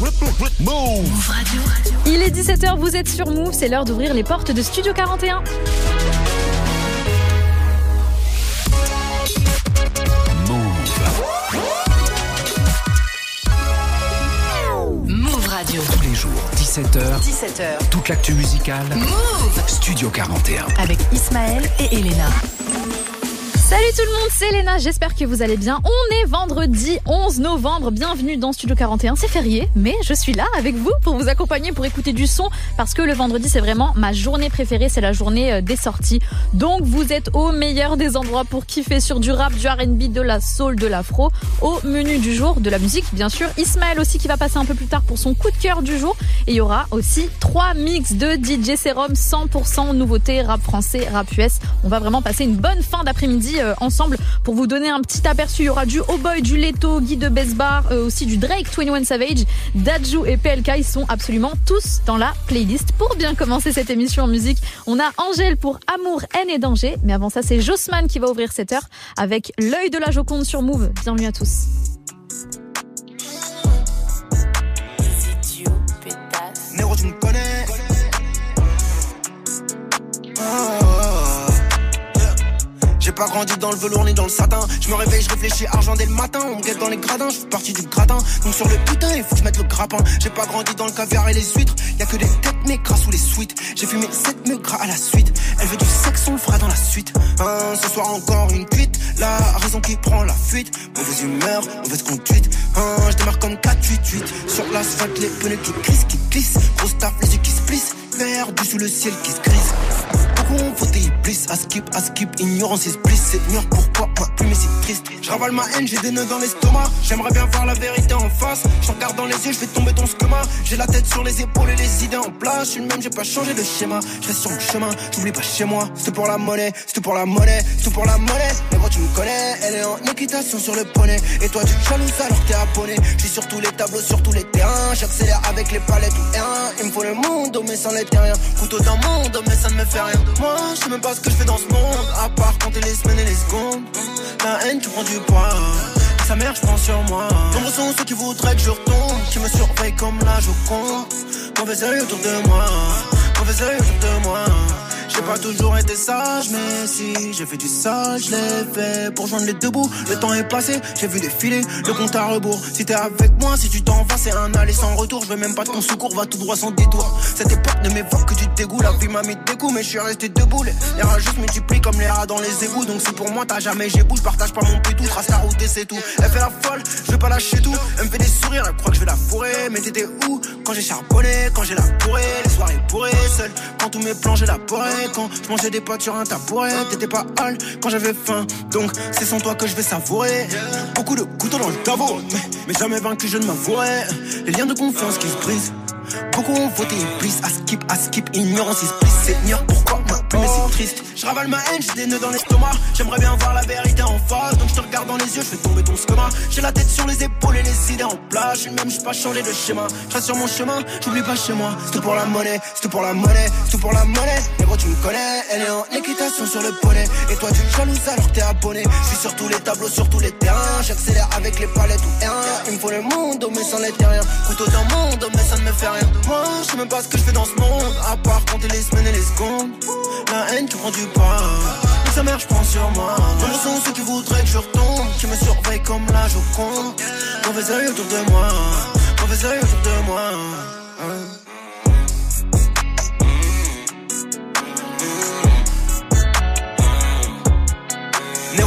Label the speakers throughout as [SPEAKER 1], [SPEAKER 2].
[SPEAKER 1] Move Radio. Il est 17h, vous êtes sur Move, c'est l'heure d'ouvrir les portes de Studio 41.
[SPEAKER 2] Move Radio.
[SPEAKER 3] Tous les jours, 17h.
[SPEAKER 2] 17h.
[SPEAKER 3] Toute l'actu musicale.
[SPEAKER 2] Move
[SPEAKER 3] Studio 41.
[SPEAKER 2] Avec Ismaël et Elena.
[SPEAKER 1] Salut tout le monde, c'est Léna, j'espère que vous allez bien. On est vendredi 11 novembre, bienvenue dans Studio 41, c'est férié, mais je suis là avec vous pour vous accompagner, pour écouter du son, parce que le vendredi c'est vraiment ma journée préférée, c'est la journée euh, des sorties. Donc vous êtes au meilleur des endroits pour kiffer sur du rap, du R&B, de la soul, de l'afro, au menu du jour, de la musique bien sûr. Ismaël aussi qui va passer un peu plus tard pour son coup de cœur du jour. Et il y aura aussi trois mix de DJ Serum 100% nouveauté, rap français, rap US. On va vraiment passer une bonne fin d'après-midi ensemble pour vous donner un petit aperçu. Il y aura du Oh Boy, du Leto, Guy de Besbar, euh, aussi du Drake, 21 Savage, Dajou et PLK. Ils sont absolument tous dans la playlist. Pour bien commencer cette émission en musique, on a Angèle pour Amour, haine et danger. Mais avant ça, c'est Jossman qui va ouvrir cette heure avec l'œil de la Joconde sur Move. Bienvenue à tous.
[SPEAKER 4] Pas grandi dans le velours ni dans le satin. Je me réveille, je réfléchis argent dès le matin. On me guette dans les gradins, je fais partie du gratin. Donc sur le putain, il faut que je mette le grappin. J'ai pas grandi dans le caviar et les huîtres. Y a que des têtes mais gras sous les suites. J'ai fumé 7 mecs gras à la suite. Elle veut du sexe, on le fera dans la suite. Hein, ce soir encore une cuite. La raison qui prend la fuite. Mauvaise humeur, mauvaise conduite. Hein, je démarre comme 4-8-8. Sur l'asphalte, les pneus qui glissent, qui glissent. Grosse taf, les yeux qui se plissent. Perdu sous le ciel qui se grise confronté iblis, à skip, skip, ignorance is bliss. Seigneur, pourquoi ma plume est triste Je ma haine, j'ai des nœuds dans l'estomac. J'aimerais bien voir la vérité en face. Je regarde dans les yeux, je vais tomber ton schéma. J'ai la tête sur les épaules et les idées en place. Je suis le même, j'ai pas changé de schéma. Je reste sur mon chemin, j'oublie pas chez moi. C'est pour la monnaie, c'est pour la monnaie, c'est pour la monnaie. Mais quand tu me connais, elle est en équitation sur le poney. Et toi, tu jalouses alors t'es abonné. Je suis sur tous les tableaux, sur tous les terrains. J'accélère avec les palettes ou rien. Il me faut le monde, mais sans les terriens. Couteau dans le monde, mais ça ne me fait rien. Moi, je ce que je fais dans ce monde. À part compter les semaines et les secondes. La haine, tu prends du poids. Sa mère, je prends sur moi. Nombreux sont ceux qui voudraient que je retombe. Qui me surveillent comme la Joconde. Mauvais oeil autour de moi. Mauvais oeil autour de moi. J'ai pas toujours été sage, mais si j'ai fait du sale, je l'ai fait pour joindre les deux bouts. Le temps est passé, j'ai vu défiler le compte à rebours. Si t'es avec moi, si tu t'en vas, c'est un aller sans retour. Je veux même pas ton secours, va tout droit sans détour. Cette époque ne m'évoque que du dégoût. La vie m'a mis des coups, mais je suis resté debout. Les rats juste multiplient comme les rats dans les égouts. Donc si pour moi t'as jamais j'ai je partage pas mon pétou, trace la route et c'est tout. Elle fait la folle, je vais pas lâcher tout. Elle me fait des sourires, elle croit que je vais la fourrer. Mais t'étais où quand j'ai charbonné, quand j'ai la bourrée, les soirées bourrées, seul. Quand tous mes plans j'ai la porée quand je mangeais des potes sur un tabouret. T'étais pas hal quand j'avais faim, donc c'est sans toi que je vais savourer. Beaucoup de couteaux dans le tabou, mais, mais jamais vaincu, je ne m'avouerai. Les liens de confiance qui se brisent. Beaucoup ont voté plus à skip, à skip, ignorance is bliss. Seigneur, pourquoi ma plume si triste Je ravale ma haine, j'ai des nœuds dans l'estomac. J'aimerais bien voir la vérité en donc je te regarde dans les yeux, je fais tomber ton schéma. J'ai la tête sur les épaules et les idées en place. Je même, je pas changé de schéma. Je sur mon chemin, j'oublie pas chez moi. C'est tout pour la monnaie, c'est tout pour la monnaie, c'est tout pour la monnaie. Mais gros, tu me connais, elle est en équitation sur le poney. Et toi, tu jalouses alors t'es abonné. Je suis sur tous les tableaux, sur tous les terrains. J'accélère avec les palettes ou rien. Il me faut le monde, mais sans les rien. Couteau dans le monde, mais ça ne me fait rien. Moi, je sais même pas ce que je fais dans ce monde. À part compter les semaines et les secondes. La haine, tu prends du pas. Sa mère, je prends sur moi. Nombreux sont ceux qui voudraient que je retombe. Qui me surveillent comme la Joconde. Mauvais oeil autour de moi. Mauvais oeil autour de moi.
[SPEAKER 5] ça bien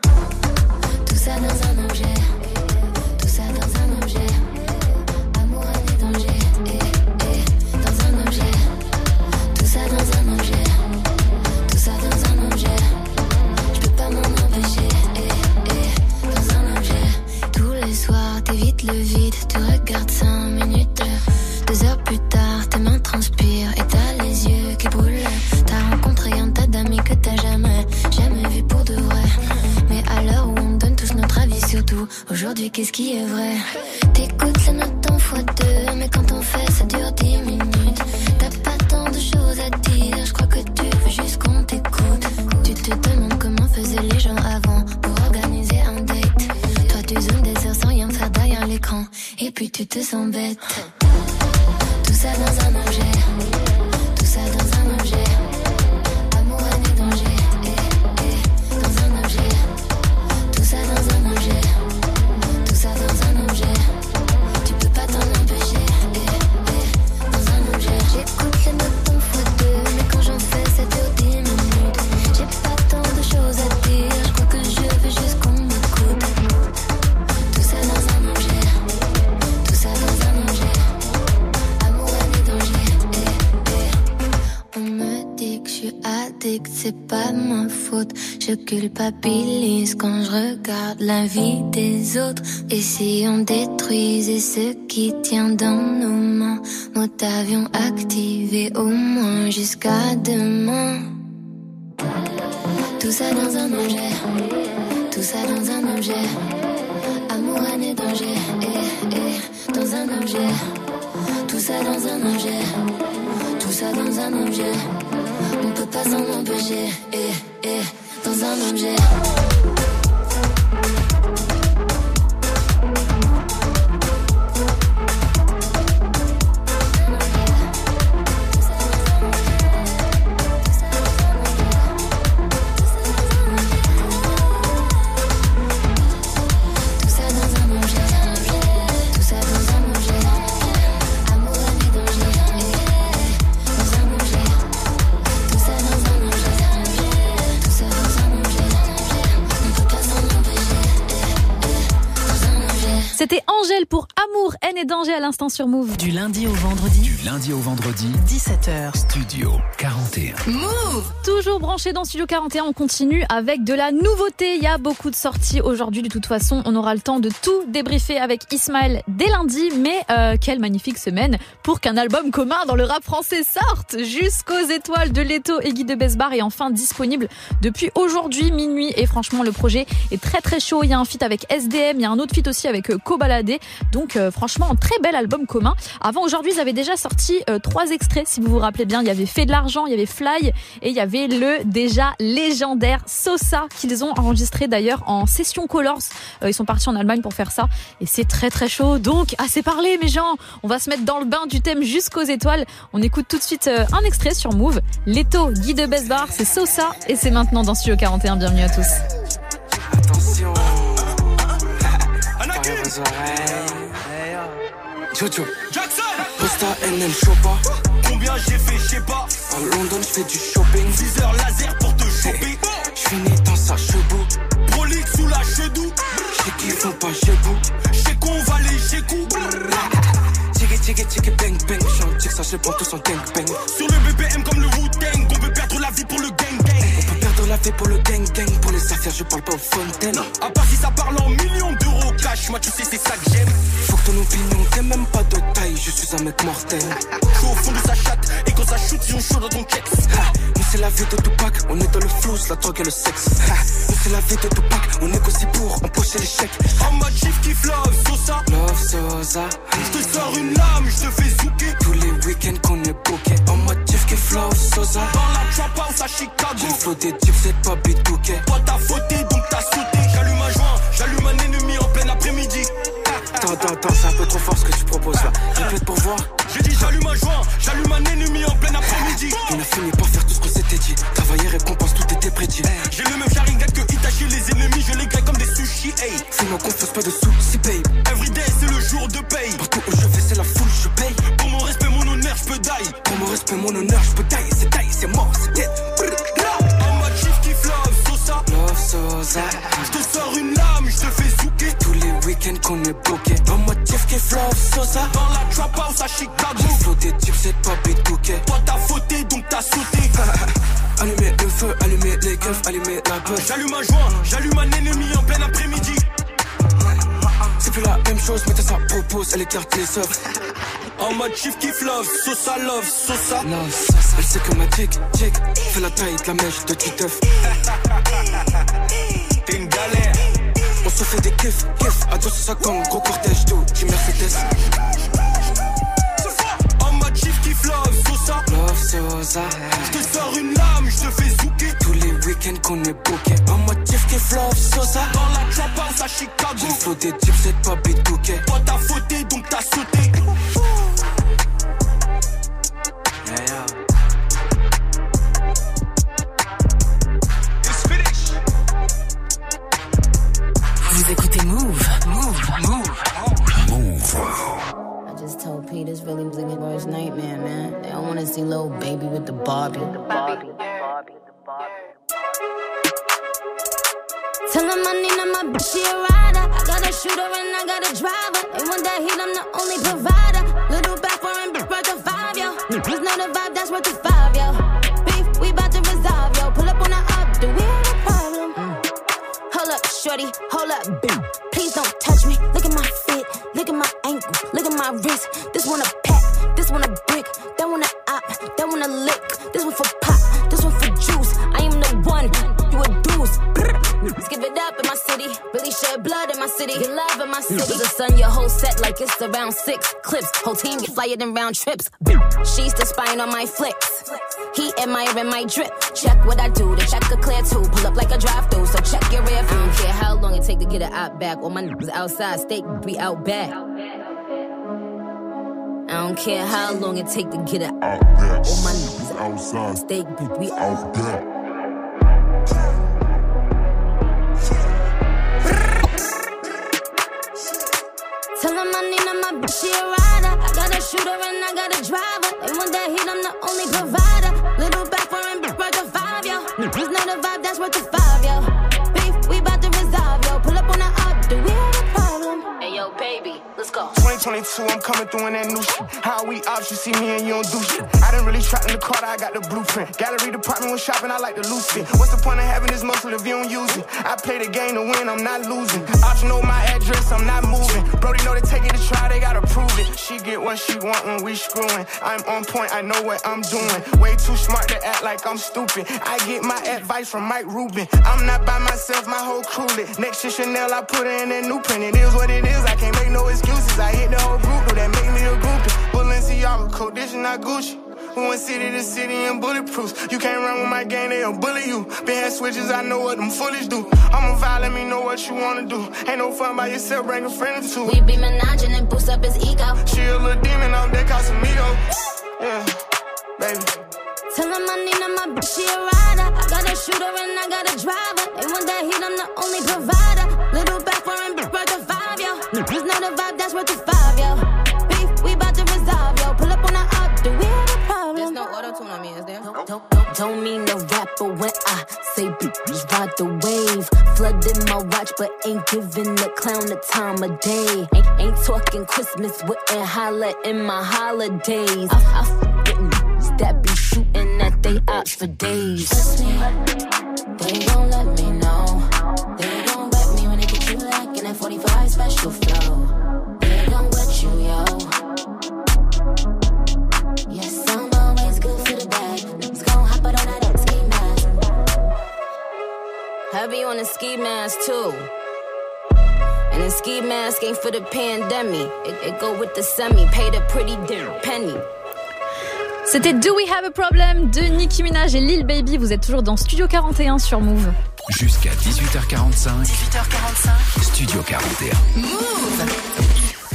[SPEAKER 5] Tout ça addict, c'est pas ma faute. Je culpabilise quand je regarde la vie des autres. Et si on détruisait ce qui tient dans nos mains, mode avion activé au moins jusqu'à demain. Tout ça dans un objet, tout ça dans un objet. Amour, haine et danger, eh, eh, dans un objet. Tout ça dans un objet, tout ça dans un objet. On peut pas s'en empêcher, eh, eh, dans un objet.
[SPEAKER 1] À l'instant sur Move.
[SPEAKER 2] Du lundi au vendredi,
[SPEAKER 3] Du lundi au vendredi,
[SPEAKER 2] 17h.
[SPEAKER 3] Studio 41.
[SPEAKER 1] Toujours branché dans Studio 41, on continue avec de la nouveauté. Il y a beaucoup de sorties aujourd'hui. De toute façon, on aura le temps de tout débriefer avec Ismaël dès lundi. Mais euh, quelle magnifique semaine pour qu'un album commun dans le rap français sorte jusqu'aux étoiles de Leto et Guy de Besbar est enfin disponible depuis aujourd'hui minuit. Et franchement, le projet est très très chaud. Il y a un feat avec SDM, il y a un autre feat aussi avec euh, Kobalade. Donc euh, franchement, un très bel album commun. Avant aujourd'hui, ils avaient déjà sorti euh, trois extraits. Si vous vous rappelez bien, il y avait Fait de l'argent, il y avait Fly et il y avait le déjà légendaire Sosa qu'ils ont enregistré d'ailleurs en session Colors. Euh, ils sont partis en Allemagne pour faire ça et c'est très très chaud. Donc assez parlé mes gens, on va se mettre dans le bain du thème jusqu'aux étoiles. On écoute tout de suite euh, un extrait sur Move. Leto, Guy de Besbar, c'est Sosa et c'est maintenant dans Studio 41. Bienvenue à tous.
[SPEAKER 6] Attention. Parle vos oreilles. Jojo.
[SPEAKER 4] Jackson
[SPEAKER 6] Posta NL Chopa.
[SPEAKER 4] Combien j'ai fait, je sais pas.
[SPEAKER 6] À London, je fais du shopping.
[SPEAKER 4] 10 heures laser pour te choper.
[SPEAKER 6] Je finis dans sa chebou.
[SPEAKER 4] Prolixe sous la chedou.
[SPEAKER 6] Je sais qu'ils font pas jebou.
[SPEAKER 4] Chez qu'on va les chez coup.
[SPEAKER 6] Tiki tiki tiki bang bang. J'en ça, je prends tous en gang bang.
[SPEAKER 4] Sur le BBM comme le Wu-Tang. On peut perdre la vie pour le gang gang.
[SPEAKER 6] On peut perdre la vie pour le gang gang. Je parle pas aux fontaines.
[SPEAKER 4] À part si ça parle en millions d'euros cash. Moi, tu sais, c'est ça que j'aime.
[SPEAKER 6] Faut que ton opinion t'es même pas de taille. Je suis un mec mortel.
[SPEAKER 4] Je suis au fond de sa chatte. Quand ça shoot, ont chaud dans ton kex.
[SPEAKER 6] Nous c'est la vie de Tupac, on est dans le flou, la drogue et le sexe. Nous c'est la vie de Tupac, on négocie pour empocher les chèques.
[SPEAKER 4] En mode chief qui love, Sosa.
[SPEAKER 6] Love Sosa,
[SPEAKER 4] Je te sors une lame, je te fais zouker.
[SPEAKER 6] tous les week-ends qu'on est booké. En mode chief qui flow Sosa.
[SPEAKER 4] Dans la trap house à Chicago.
[SPEAKER 6] J'ai des types, c'est pas bidouké.
[SPEAKER 4] Toi t'as fauté donc
[SPEAKER 6] c'est un peu trop fort ce que tu proposes là. Répète pour voir.
[SPEAKER 4] J'ai dit j'allume un joint, j'allume un ennemi en plein après-midi.
[SPEAKER 6] On a fini par faire tout ce qu'on s'était dit. Travailler, récompense, tout était prédit.
[SPEAKER 4] J'ai le même Sharingan que Itachi, les ennemis, je les gagne comme des sushis, hey.
[SPEAKER 6] Fais-moi confiance, pas de soucis, babe.
[SPEAKER 4] Everyday, c'est le jour de paye.
[SPEAKER 6] Partout où je vais, c'est la foule, je paye.
[SPEAKER 4] Pour mon respect, mon honneur, je peux die.
[SPEAKER 6] Pour mon respect, mon honneur, je peux die. C'est taille, c'est mort, c'est tête.
[SPEAKER 4] En mode chief qui love,
[SPEAKER 6] Sosa. Love, Sosa.
[SPEAKER 7] Je te sors une dans la trap house à Chicago.
[SPEAKER 6] J'ai flotté, type c'est pas bit bouquet.
[SPEAKER 7] Toi t'as fauté donc t'as sauté.
[SPEAKER 6] Allumer le feu, allumer les keufs, allumer la beuh.
[SPEAKER 7] J'allume un joint, j'allume un ennemi en plein après-midi.
[SPEAKER 6] C'est plus la même chose, mais ça propose, elle écarte les œuvres.
[SPEAKER 7] En mode chief kiff love, Sosa love, Sosa.
[SPEAKER 6] Love, sauce, elle sait que ma tic, tic, fait la taille de la mèche de Titeuf.
[SPEAKER 7] T'es une galère.
[SPEAKER 6] Se fait des kiffs, kiffs, dos sur sa gros cortège d'eau, j'ai Mercedes.
[SPEAKER 7] En mode chief kiff love, Sosa.
[SPEAKER 6] Love, Sosa.
[SPEAKER 7] Je te sors une lame, je te fais zouker.
[SPEAKER 6] Tous les week-ends qu'on est booké. En mode kiff, kiff, love, Sosa.
[SPEAKER 7] Dans la trap house à Chicago.
[SPEAKER 6] J'ai flotté, type c'est pas bit bouquet.
[SPEAKER 7] Toi t'as fauté donc t'as sauté.
[SPEAKER 2] Vous écoutez Move. Move. Move.
[SPEAKER 8] I just told Pete it's really Blinky worst nightmare, man. They don't want to see little baby with the Barbie.
[SPEAKER 9] Tell him I need him, my bitch, she a rider. I got a shooter and I got a driver. They want that heat, I'm the only provider. Little back foreign bitch worth a five, yo. Niggas know the vibe, that's worth a five, yo. Shorty, hold up. Please don't touch me. Look at my fit, look at my ankle, look at my wrist. This one a pack, this one a brick, that one a op, that one a lick. This one for pop, Give it up in my city. Really shed blood in my city. Get love in my city. The sun, your whole set like it's around six clips. Whole team get flyer than round trips. She's the spine on my flicks. He admiring my drip. Check what I do. The check a clear too. Pull up like a drive through. So check your rear view. I don't care how long it take to get it out back. All my niggas outside. Steak be out back. I don't care how long it take to get it out. Back. All my niggas outside. Steak be out back. Tell him I need him, my bitch, she a rider. I got a shooter and I got a driver. They want that heat, I'm the only provider. Little back foreign bitch worth a five, yo. Niggas know the vibe, that's worth a five,
[SPEAKER 10] 22, I'm coming through in that new shit. How we ops, you see me and you don't do shit. I didn't really trap in the car, I got the blueprint. Gallery department when shopping, I like the loose fit. What's the point of having this muscle if you don't use it? I play the game to win, I'm not losing. Ops know my address, I'm not moving. Brody know they take it to try she get what she want when we screwing. I'm on point, I know what I'm doing. Way too smart to act like I'm stupid. I get my advice from Mike Rubin. I'm not by myself, my whole crew lit. Next to Chanel, I put in a new print. It is what it is, I can't make no excuses. I hit the whole group, though that make me a groupie. Balenciaga coat, this is not Gucci. We went city to city and bulletproofs. You can't run with my gang, they'll bully you. Been had switches, I know what them foolish do. I'm a vibe, let me know what you wanna do. Ain't no fun by yourself, bring a friend or two.
[SPEAKER 9] We be menaging and boost up his ego.
[SPEAKER 10] She a little demon off that Casamigo. Yeah, baby.
[SPEAKER 9] Tell him I need him, my bitch, she a rider. I got a shooter and I got a driver. They want that heat, I'm the only provider. Little back foreign bitch worth a five, yo. Niggas know the vibe, that's worth a five, Don't, don't, don't mean no rapper when I say bitch ride the wave. Flooded my watch, but ain't giving the clown the time of day. Ain't, ain't talking Christmas, wouldn't holla in my holidays. I, I f- with that be shooting at they ops for days.
[SPEAKER 8] Trust me, they gon' let me
[SPEAKER 9] Heavy on the ski mask too. And the ski mask ain't for the pandemic. It, it go with the semi. Paid a pretty damn penny.
[SPEAKER 1] C'était Do We Have a Problem de Nicki Minaj et Lil Baby. Vous êtes toujours dans Studio 41 sur Move.
[SPEAKER 3] Jusqu'à 18h45,
[SPEAKER 2] 18h45.
[SPEAKER 3] Studio 41.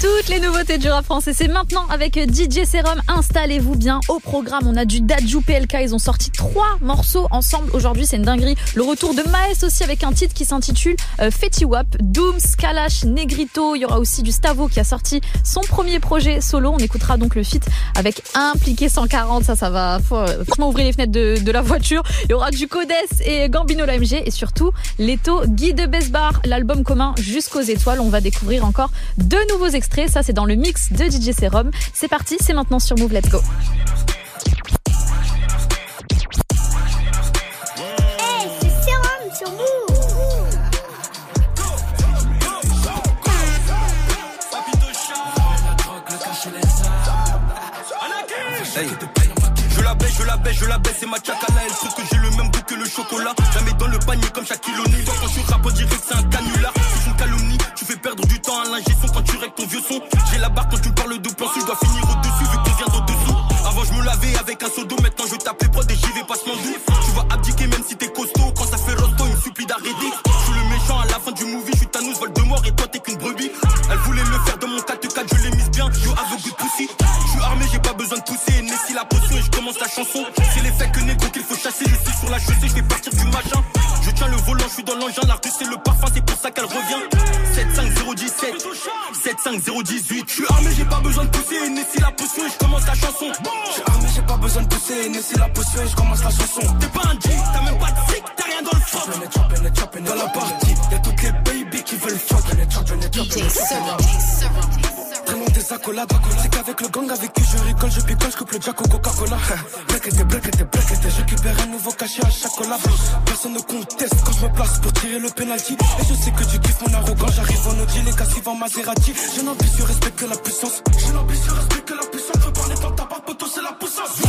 [SPEAKER 1] Toutes les nouveautés du rap français, c'est maintenant avec DJ Serum. Installez-vous bien au programme. On a du Dadju PLK. Ils ont sorti trois morceaux ensemble aujourd'hui. C'est une dinguerie. Le retour de Maes aussi avec un titre qui s'intitule euh, Fetty Wap. Dooms, Kalash, Negrito. Il y aura aussi du Stavo qui a sorti son premier projet solo. On écoutera donc le feat avec Impliqué 140. Ça, ça va faut, ouvrir les fenêtres de, de la voiture. Il y aura du Codes et Gambino l'AMG et surtout Leto, Guy de Besbar, l'album commun Jusqu'aux étoiles. On va découvrir encore deux nouveaux extraits extrait. Ça, c'est dans le mix de DJ Serum. C'est parti, c'est maintenant sur Move. Let's go.
[SPEAKER 11] Hey, c'est Sérum sur Move.
[SPEAKER 7] Hey. Je la baisse, je la baisse, je la baisse, c'est ma chakala. Elle trouve que j'ai le même goût que le chocolat. Jamais dans le panier comme Shaquille O'Neal. Toi, quand rappes, on dirait que c'est un canular. C'est une calomnie, tu fais perdre du l'ingé son quand tu règles ton vieux son. J'ai la barre quand tu parles de plan, je dois finir au-dessus vu qu'on vient d'au-dessous. Avant, je me lavais avec un seau d'eau, maintenant je tape les prods et j'y vais passement doux. Tu vas abdiquer même si t'es costaud. Quand ça fait rosto, il me supplie d'arrêter. Je suis le méchant à la fin du movie, je suis Thanos, vol de mort et toi t'es qu'une brebis. Elle voulait le faire de mon 4-4, je l'ai mise bien. You have a good pussy. Je suis armé, j'ai pas besoin de pousser. Nessie la potion et je commence la chanson. C'est l'effet que négro qu'il faut chasser. Je suis sur la chaussée, je vais partir du machin. Je tiens le volant, je suis dans l'engin. La rue c'est le parfum, c'est pour ça qu'elle revient. 75017, 75018. Je suis armé, j'ai pas besoin de pousser. Nessie la potion et je commence la chanson.
[SPEAKER 6] Je suis armé, j'ai pas besoin de pousser. Nessie la potion et je commence la chanson.
[SPEAKER 7] T'es pas un G, t'as même pas de sick, t'as rien dans le froc.
[SPEAKER 6] Dans la partie, y'a toutes les baby qui veulent fuck. Prenons des accolades, c'est qu'avec le gang avec qui je rigole, je picole, je coupe le jack au Coca-Cola. Black black était, black était, je récupère cachet à chaque collab. Personne ne conteste quand je me place pour tirer le penalty. Et je sais que tu kiffes mon arrogant, j'arrive en Audi, les cassives en Maserati. Je n'ambitieux, respecte que la puissance. Je n'ambitieux, respecte que la puissance. Je veux parler dans ta barbe, poteau, c'est la puissance.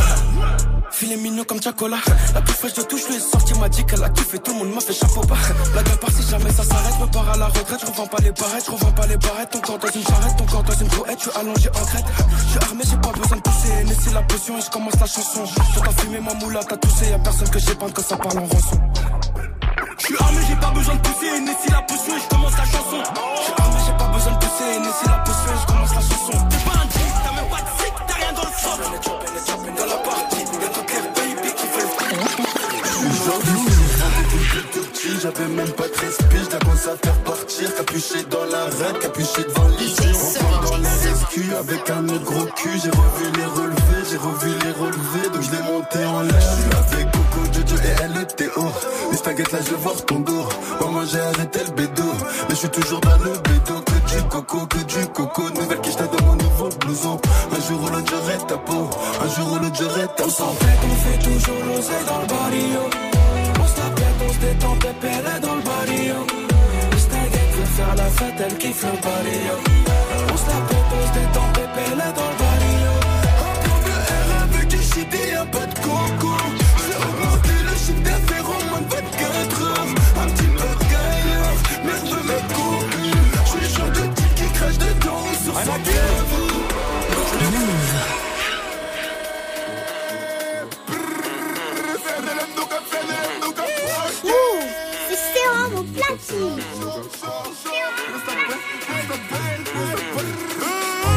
[SPEAKER 6] Filet mignon comme Chacola. La plus fraîche de tout, je lui ai sorti, m'a dit qu'elle a kiffé, tout le monde m'a fait chapeau bas. Blague à part si jamais ça s'arrête, me pars à la retraite, je revends pas les barrettes, je revends pas les barrettes, ton corps dans une charrette, ton corps dans une brouette, je suis allongé en crête. Je suis armé, j'ai pas besoin de pousser, laisser la potion et je commence la chanson. Sur ta fumée, ma moula, t'as toussé, y'a personne que pas quand ça parle en rançon.
[SPEAKER 7] Je suis armé, j'ai pas besoin de pousser. Nessie la potion et je commence la chanson.
[SPEAKER 6] Je suis armé, j'ai pas besoin de pousser, laisser la potion et je commence la chanson.
[SPEAKER 7] T'es pas un t'as même pas de t'as rien dans le.
[SPEAKER 6] Dans la
[SPEAKER 12] J'avais même pas de respect, je commence à faire partir Capuché dans la reine, capuché devant l'issue Enfin dans les rescues avec un autre gros cul J'ai revu les relevés, j'ai revu les relevés Donc je l'ai monté en l'air avec Coco, Jojo et elle était haut Les là je voir ton dos Maman j'ai arrêté le bédo Mais je suis toujours dans le bédo Que du coco, que du coco Nouvelle quiche dans mon nouveau blouson Un jour ou l'autre j'aurai ta peau Un jour ou l'autre j'aurai ta peau
[SPEAKER 6] On fait, on fait toujours l'oseille dans le barrio. Se détend, pépère est dans le barrio. Le staguette veut faire la fête, elle kiffe le barrio. On se la pète, on se détend, pépère est dans le barrio.
[SPEAKER 12] Un plan de R avec du shit et un peu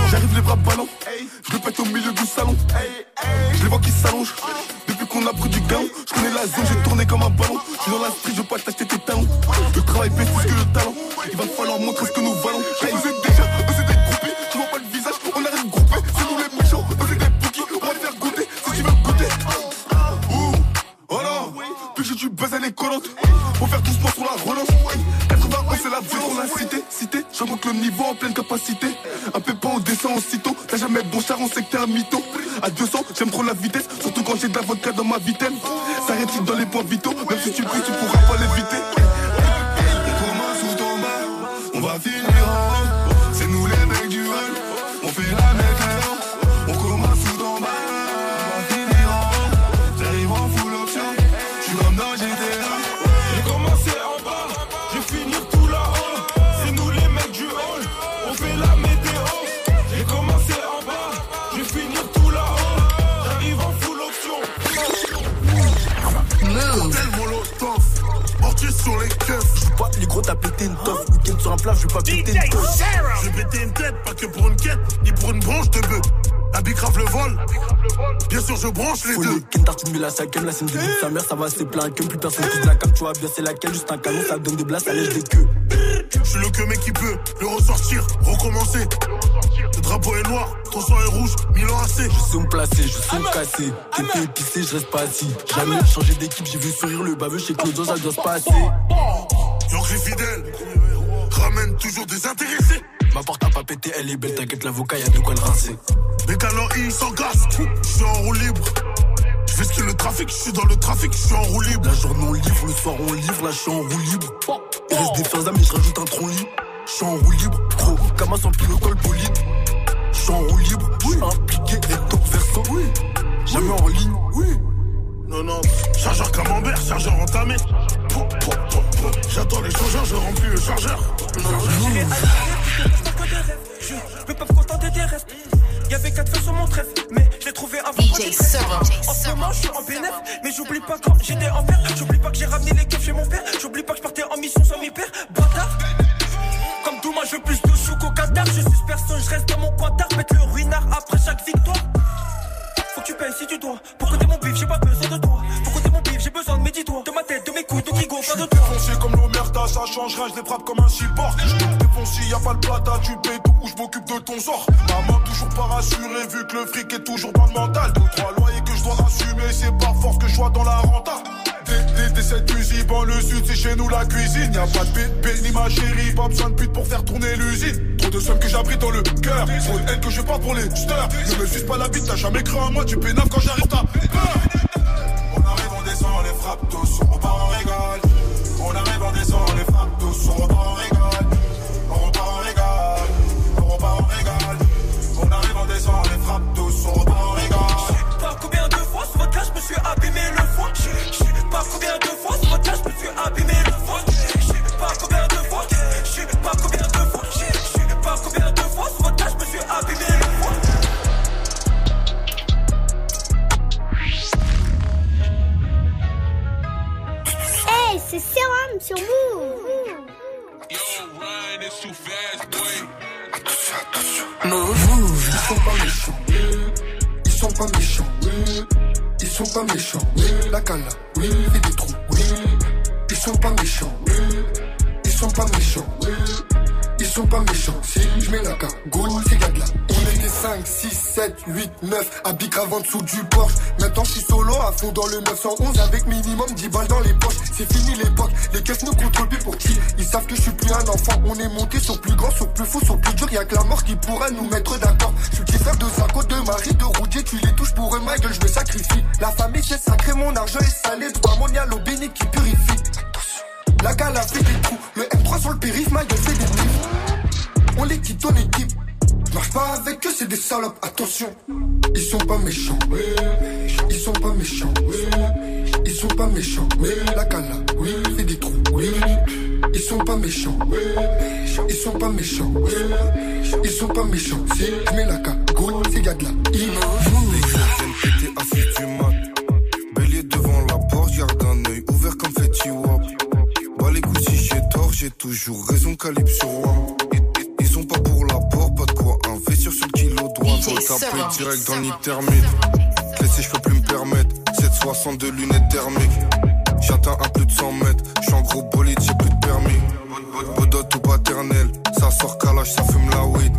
[SPEAKER 12] J'arrive les bras ballants, je le pète au milieu du salon. Je les vois qui s'allongent. Depuis qu'on a pris du gain, je connais la zone, j'ai tourné comme un ballon. Je dans la street, je veux pas t'acheter tes talons. Le travail paie plus que le talent. Il va falloir montrer ce que nous valons. Vous êtes déjà, eux c'est des. Tu vois pas le visage, on arrête de grouper. C'est nous les méchants, eux c'est des. On va te faire goûter si tu veux goûter. Oh non, puis tu baises elle est collante. Faut faire doucement sur la relance. 91 c'est la vie qu'on a cité. Cité, j'augmente le niveau en pleine capacité. Un pépin on descend en sitôt. T'as jamais bon char, on sait que t'es un mytho. À 200, j'aime trop la vitesse. Surtout quand j'ai de la vodka dans ma vitesse. Ça rétine dans les points vitaux. Même si tu pries, tu pourras pas l'éviter.
[SPEAKER 6] Pas péter une toffe.
[SPEAKER 12] Je vais péter une tête, pas que pour une quête, ni pour une branche de bœuf. La bicrave le vol, bien sûr je branche les deux.
[SPEAKER 6] les ken tartine, mais la c'est une début de sa mère, ça va, c'est plein que plus personne qui se la cam, tu vois bien, c'est laquelle, juste un canon, ça donne des blasts, ça lèche des queues.
[SPEAKER 12] Je suis le que mec qui peut le ressortir, recommencer. Le drapeau est noir, ton sang est rouge, Milan AC.
[SPEAKER 6] Je sais me placer, je sais me casser. T'es épicé, je reste pas assis. Jamais changé d'équipe, j'ai vu sourire le baveux chez Claudio, ça doit se passer.
[SPEAKER 12] York les fidèles, intéressés.
[SPEAKER 13] Ma porte a pas pété, elle est belle, t'inquiète, l'avocat, y'a de quoi le rincer.
[SPEAKER 14] Mécano, il s'engasse, je suis en roue libre. Je vais skier le trafic, je suis dans le trafic, je suis en roue libre.
[SPEAKER 13] La journée on livre, le soir on livre, là je suis en roue libre. Il reste des fins mais je rajoute un tronc lit. Je suis en roue libre, gros, Kama sans le col bolide. Je suis en roue libre, suis impliqué, recto verso, oui. Jamais en ligne, oui.
[SPEAKER 14] Non, non, chargeur camembert, chargeur entamé. J'attends les changeurs, je remplis le chargeur.
[SPEAKER 15] Je peux pas me contenter des rêves. Y'avait quatre feux sur mon trèfle, mais je l'ai trouvé avant DJ En ce moment, je suis en bénéf, mais j'oublie pas quand j'étais en père. J'oublie pas que j'ai ramené les keufs chez mon père. J'oublie pas que je partais en mission sans mes pères. Bâtard. Comme tout, moi je veux plus de chou qu'au Qatar. Je suis personne, je reste dans mon coin tard. Mettre le ruinard après chaque victoire. Faut que tu payes si tu dois. Pour côté mon bif, j'ai pas besoin de toi. Pour côté mon bif, j'ai besoin de mes dix doigts. De ma tête, couilles, de
[SPEAKER 14] comme l'omerta, ça change rien, je les comme un cyborg. Défoncé, y a pas le plata, tu payes ou je m'occupe de ton sort. Maman toujours pas rassurée vu que le fric est toujours dans le mental. Deux, trois loyers que je dois assumer, c'est par force que je sois dans la renta. Des cette usine, dans le sud, c'est chez nous la cuisine. Y'a pas de bébé ni ma chérie, pas besoin de pute pour faire tourner l'usine. Trop de sommes que j'abrite dans le cœur, trop de haine que je porte pour les stars. Ne me suis pas la bite, t'as jamais cru en moi, tu pénaves quand j'arrive, t'as peur. Descend, on les frappe tous, on repart, on rigole. On arrive, on descend, les frappe tous, on repart, on rigole. On repart, on rigole. On repart, on rigole. On arrive, on les frappe tous, on repart, on rigole.
[SPEAKER 15] Pas combien de fois sur votre cas, je me suis abîmé le foie. Je sais pas combien de
[SPEAKER 11] c'est Sérum sur vous.
[SPEAKER 2] Move.
[SPEAKER 16] Ils sont pas méchants. Ils sont pas méchants. Ils sont pas méchants. La oui, des trous. Ils sont pas méchants. Ils sont pas méchants. Ils sont pas méchants. Si je mets la cagoule, c'est gars de là. On était 5, 6, 7, 8, 9. À Bicrave en dessous du Porsche. Maintenant je suis solo à fond dans le 911 avec minimum 10 balles dans les poches. C'est fini l'époque. Les caisses nous contrôlent plus pour qui? Ils savent que je suis plus un enfant. On est monté sur plus grand, sur plus fou, sur plus dur. Y'a que la mort qui pourra nous mettre d'accord. Je suis petit frère de Sarko, de Marie, de Roudier. Tu les touches pour eux, gueule, je me sacrifie. La famille c'est sacré, mon argent est salé. Trois monial au béni qui purifie. La gale fait des trous. Le M3 sur le périph', ma fait des tifs. On les quitte, on équipe. Marche pas avec eux, c'est des salopes. Attention, ils sont pas méchants. Ils sont pas méchants. Ils sont pas méchants. La cala, oui, fait des trous. Oui. Ils sont pas méchants. Ils sont pas méchants. Ils sont pas méchants. Si je mets la cagoule, c'est y'a de la
[SPEAKER 17] Les viennent péter j'ai toujours raison, calibre sur moi. Ils, sont pas pour la porte, pas de quoi investir sur le kilo droit. Faut taper direct dans thermique. Laissez, je peux plus me permettre? 762 lunettes thermiques. J'atteins à plus de 100 mètres. J'suis en gros bolide, j'ai plus de permis. Bodot ou paternel. Ça sort calage, ça fume la weed.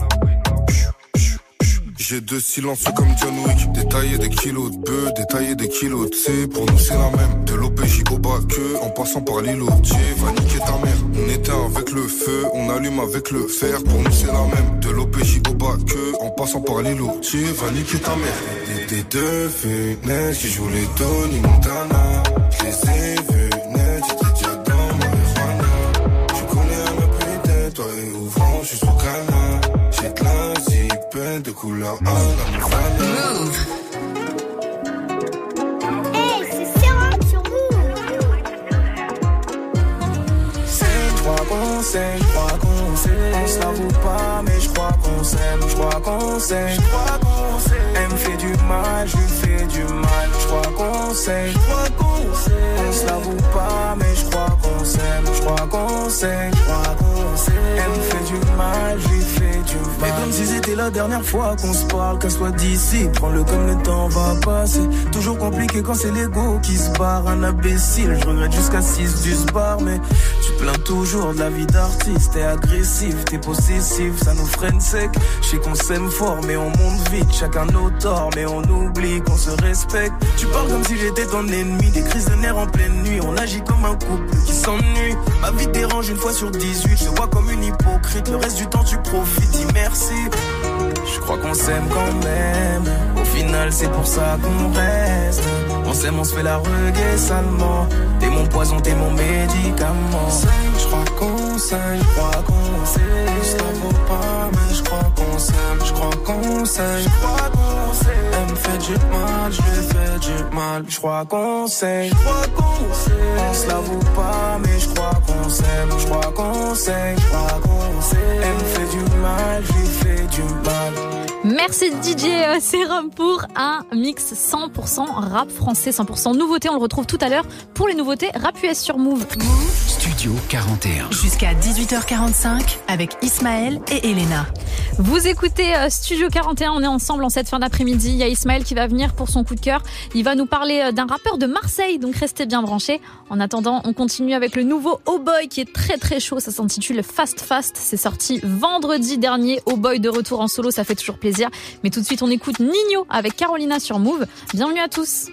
[SPEAKER 17] J'ai deux silences comme John Wick. Détailler des kilos de bœufs, détailler des kilos de C. Pour nous, c'est la même. De l'OPJ au bas que, en passant par l'îlot. Dieu va niquer ta mère. On éteint avec le feu, on allume avec le fer. Pour nous, c'est la même. De l'OPJ au bas que, en passant par l'îlot. Dieu va niquer ta mère. Des deux fenêtres qui jouent les Tony Montana. De couleur à la Move.
[SPEAKER 11] Hey, c'est Sérum sur vous.
[SPEAKER 18] Je crois qu'on s'aime, je crois qu'on s'aime. On se l'avoue pas, mais je crois qu'on s'aime. Je crois qu'on s'aime, je crois qu'on s'aime. Elle me fait du mal, je lui fais du mal. Je crois qu'on s'aime, je crois qu'on s'aime. On se l'avoue pas, mais je crois qu'on s'aime. Je crois qu'on s'aime, je crois qu'on s'aime. Elle me fait du mal, je lui fais du mal. Mais comme si c'était la dernière fois qu'on se parle, qu'elle soit d'ici. Prends-le comme le temps va passer. Toujours compliqué quand c'est l'ego qui se barre. Un imbécile, je regrette jusqu'à 6 du bar, mais tu plains toujours de la vie d'artiste. T'es agressif, t'es possessif, ça nous freine sec. Je sais qu'on s'aime fort, mais on monte vite. Chacun nos torts, mais on oublie qu'on se respecte. Tu parles comme si j'étais ton ennemi. Des crises de nerfs en pleine nuit. On agit comme un couple qui s'ennuie. Ma vie dérange une fois sur 18. Je vois comme une hypocrite. Le reste du temps, tu profites. Dis merci. Je crois qu'on s'aime quand même. Final, c'est pour ça qu'on reste. On s'aime, on se fait la reggae salement. T'es mon poison, t'es mon médicament. Je crois qu'on s'aime, je crois qu'on s'aime. Ça vaut pas, mais je crois qu'on s'aime. Je crois qu'on s'aime, je crois qu'on s'aime. Fait du mal, je lui fais du mal. Je crois qu'on s'aime, je crois qu'on s'aime. On se l'avoue pas, mais je crois qu'on s'aime. Je crois qu'on s'aime, je crois qu'on s'aime. Elle me fait du mal, je lui fais du mal.
[SPEAKER 1] Merci DJ euh, Serum pour un mix 100% rap français, 100% nouveauté. On le retrouve tout à l'heure pour les nouveautés rap US sur Move.
[SPEAKER 3] Studio 41.
[SPEAKER 2] Jusqu'à 18h45 avec Ismaël et Elena.
[SPEAKER 1] Vous écoutez euh, Studio 41, on est ensemble en cette fin d'après-midi. Il y a Ismaël qui va venir pour son coup de cœur. Il va nous parler euh, d'un rappeur de Marseille, donc restez bien branchés. En attendant, on continue avec le nouveau Oh Boy qui est très très chaud. Ça s'intitule Fast Fast. C'est sorti vendredi dernier. Oh Boy de retour en solo, ça fait toujours plaisir. Mais tout de suite, on écoute Nino avec Carolina sur Move. Bienvenue à tous.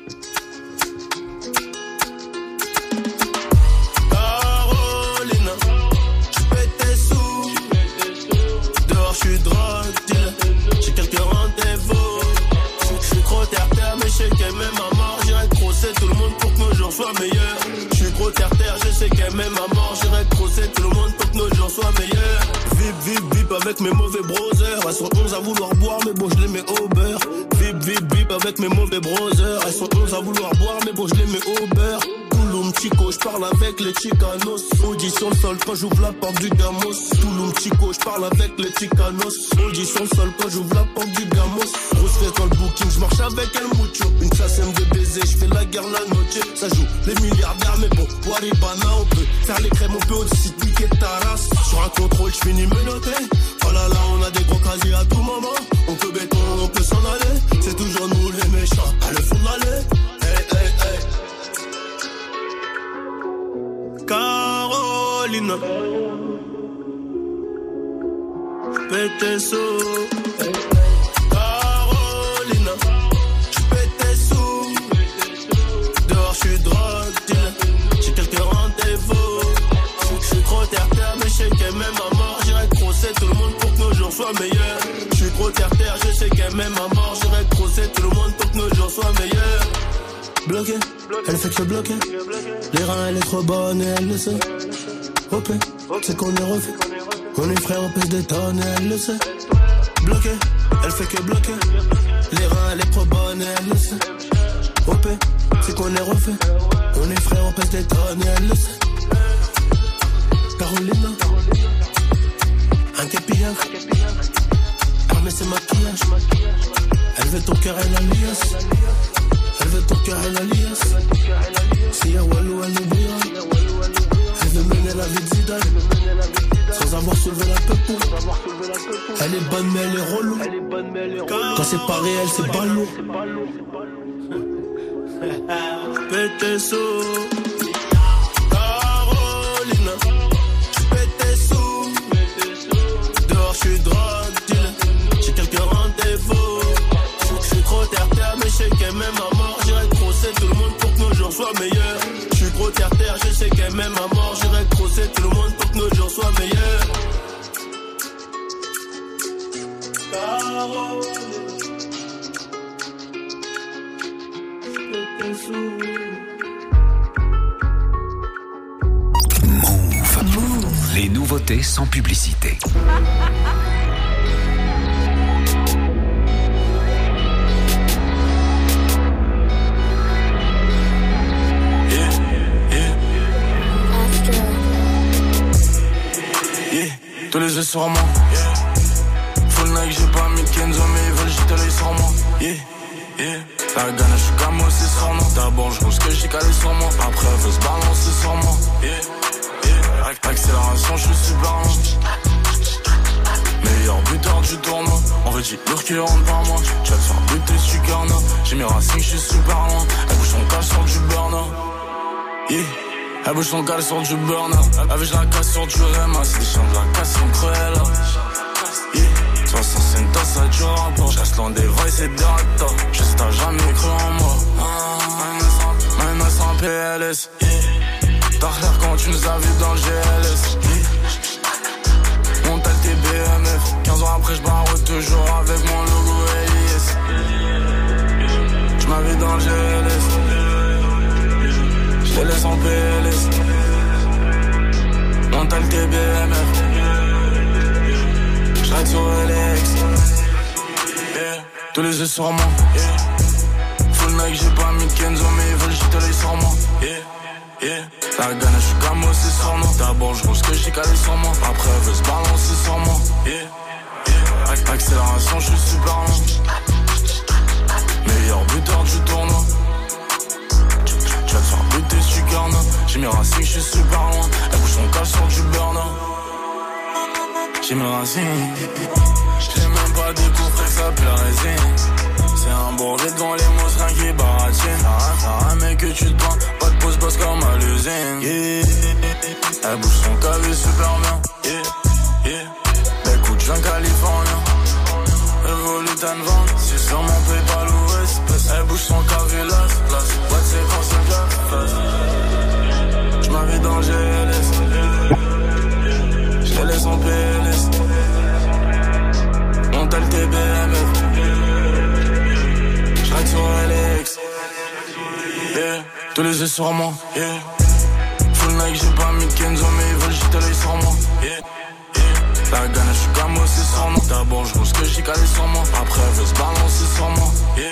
[SPEAKER 19] Je suis trop terre-terre, je sais qu'elle m'aime à mort. J'irai crosser tout le monde pour que nos jours soient meilleurs. Vip, vip, vip avec mes mauvais brothers. Elles sont 11 à vouloir boire, mais bon, je les mets au beurre. Vip, vip, vip avec mes mauvais brothers. Elles sont 11 à vouloir boire, mais bon, je les mets au beurre. Touloum Chico, je parle avec les Chicanos. Audi sur le sol quand j'ouvre la porte du gamos. Touloum Chico, je parle avec les Chicanos. Audi sur le sol quand j'ouvre la porte du gamos. Grosse fête dans le booking, je marche avec El Mucho. Une chasse aime de baiser, je fais la guerre la noche. Ça joue les milliardaires, mais bon, Waribana, on peut faire les crèmes, on peut aussi piquer ta race. Sur un contrôle, je finis menotté. Oh là là, on a des gros casiers à tout moment. On peut béton, on peut s'en aller. C'est toujours nous les méchants, à le fond. Carolina. Pète sous. Carolina. Tes sous. Dehors, j'suis drogue dealer. J'ai quelques rendez-vous. J'suis trop terre-terre, mais j'sais qu'elle m'aime à mort. J'irai crosser tout le monde pour que nos jours soient meilleurs. J'suis trop terre-terre, je sais qu'elle m'aime à mort. J'irai crosser tout le monde pour que nos jours soient meilleurs. Bloqué, elle fait que bloquer. Les reins, elle est trop bonne et elle le sait. OP, c'est qu'on est refait. On est frère, on pèse des tonnes et elle le sait. Bloqué, elle fait que bloquer. Les reins, elle est trop bonne et elle le sait. OP, c'est qu'on est refait. On est frère, on pèse des tonnes et elle le sait. Carolina, un capillard. Armé, c'est maquillage. Elle veut ton cœur, elle a liasse. Elle a liasse. Si y'a Walou, elle brillera. Elle veut mener la vie de Zidane. Sans avoir soulevé la peuple. Elle est bonne, mais elle est relou. Quand c'est pas réel, c'est pas lourd. Tes sous. Dehors, j'suis drogue. J'ai quelques rendez-vous. J'suis trop terre-terre, mais j'sais qu'elle m'aime à jours soient meilleurs. J'suis trop terre-terre, je sais qu'elle m'aime à mort. J'irai crosser tout le monde pour que nos jours soient meilleurs. Sous.
[SPEAKER 3] Move. Les nouveautés sans publicité.
[SPEAKER 18] sur moi. Full Nike, j'ai pas mis Kenzo, mais ils veulent jeter l'œil sur moi. Yeah, yeah. La gagne, je suis comme aussi sur moi. D'abord, je ce que j'ai calé sur moi. Après, elle veut se balancer sur moi. Yeah, yeah. Accélération, je suis lent. Meilleur buteur du tournoi. En vrai,
[SPEAKER 20] qui rentre par moi. Tu vas te faire buter Sukarna. J'ai mes racines, je suis super loin. Elle bouge son cache sur du burn. Yeah. Elle bouge son cale sur du burn. Avec la casse sur du des chiens de la casse, sont cruels. Yeah. 60 c'est une tasse à du rapport. J'reste loin des vrais, c'est directeur. Juste t'as jamais cru en moi. Même sans PLS. T'as l'air quand tu nous as vus dans le GLS. Yeah. On tes BMF. 15 ans après, j'barre toujours avec mon logo LIS. Tu m'avais dans le GLS. Je laisse en PLS. On t'a le TBMF. J'ride sur LX. Tous les yeux sur moi. Full mec, j'ai pas mis Kenzo, mais ils veulent jeter l'œil sur moi. La gagne, je suis comme aussi sur nous. D'abord, je ce que j'ai calé sur moi. Après, elle veut se balancer sur moi. Accélération, je super long. Meilleur buteur du tournoi. J'ai mes racines, je suis super loin. Elle bouge son cale sur du burn. J'ai mes racines. J'ai même pas découvert que ça la résine. C'est un bourget devant les mots, rien qui baratine. T'as un mec que tu te prends, pas de pause boss comme à l'usine. Yeah. Bouge son cavé super bien. Yeah. Yeah. Écoute, je viens californien. Evolutan Van, c'est sur mon PayPal ou espèce. Elle bouge son cavé là, là. Ouais, c'est quand c'est. Je. Je laisse en PLS. On le TBMF. J'ride sur LX. Yeah. Tous les yeux sur moi. Yeah. Full mec, j'ai pas mis de Kenzo, mais ils veulent jeter l'œil sur moi. Yeah. La gagne, je suis comme aussi sur moi. D'abord, je ce que j'ai calé sur moi. Après, elle veut se balancer sur moi. Yeah.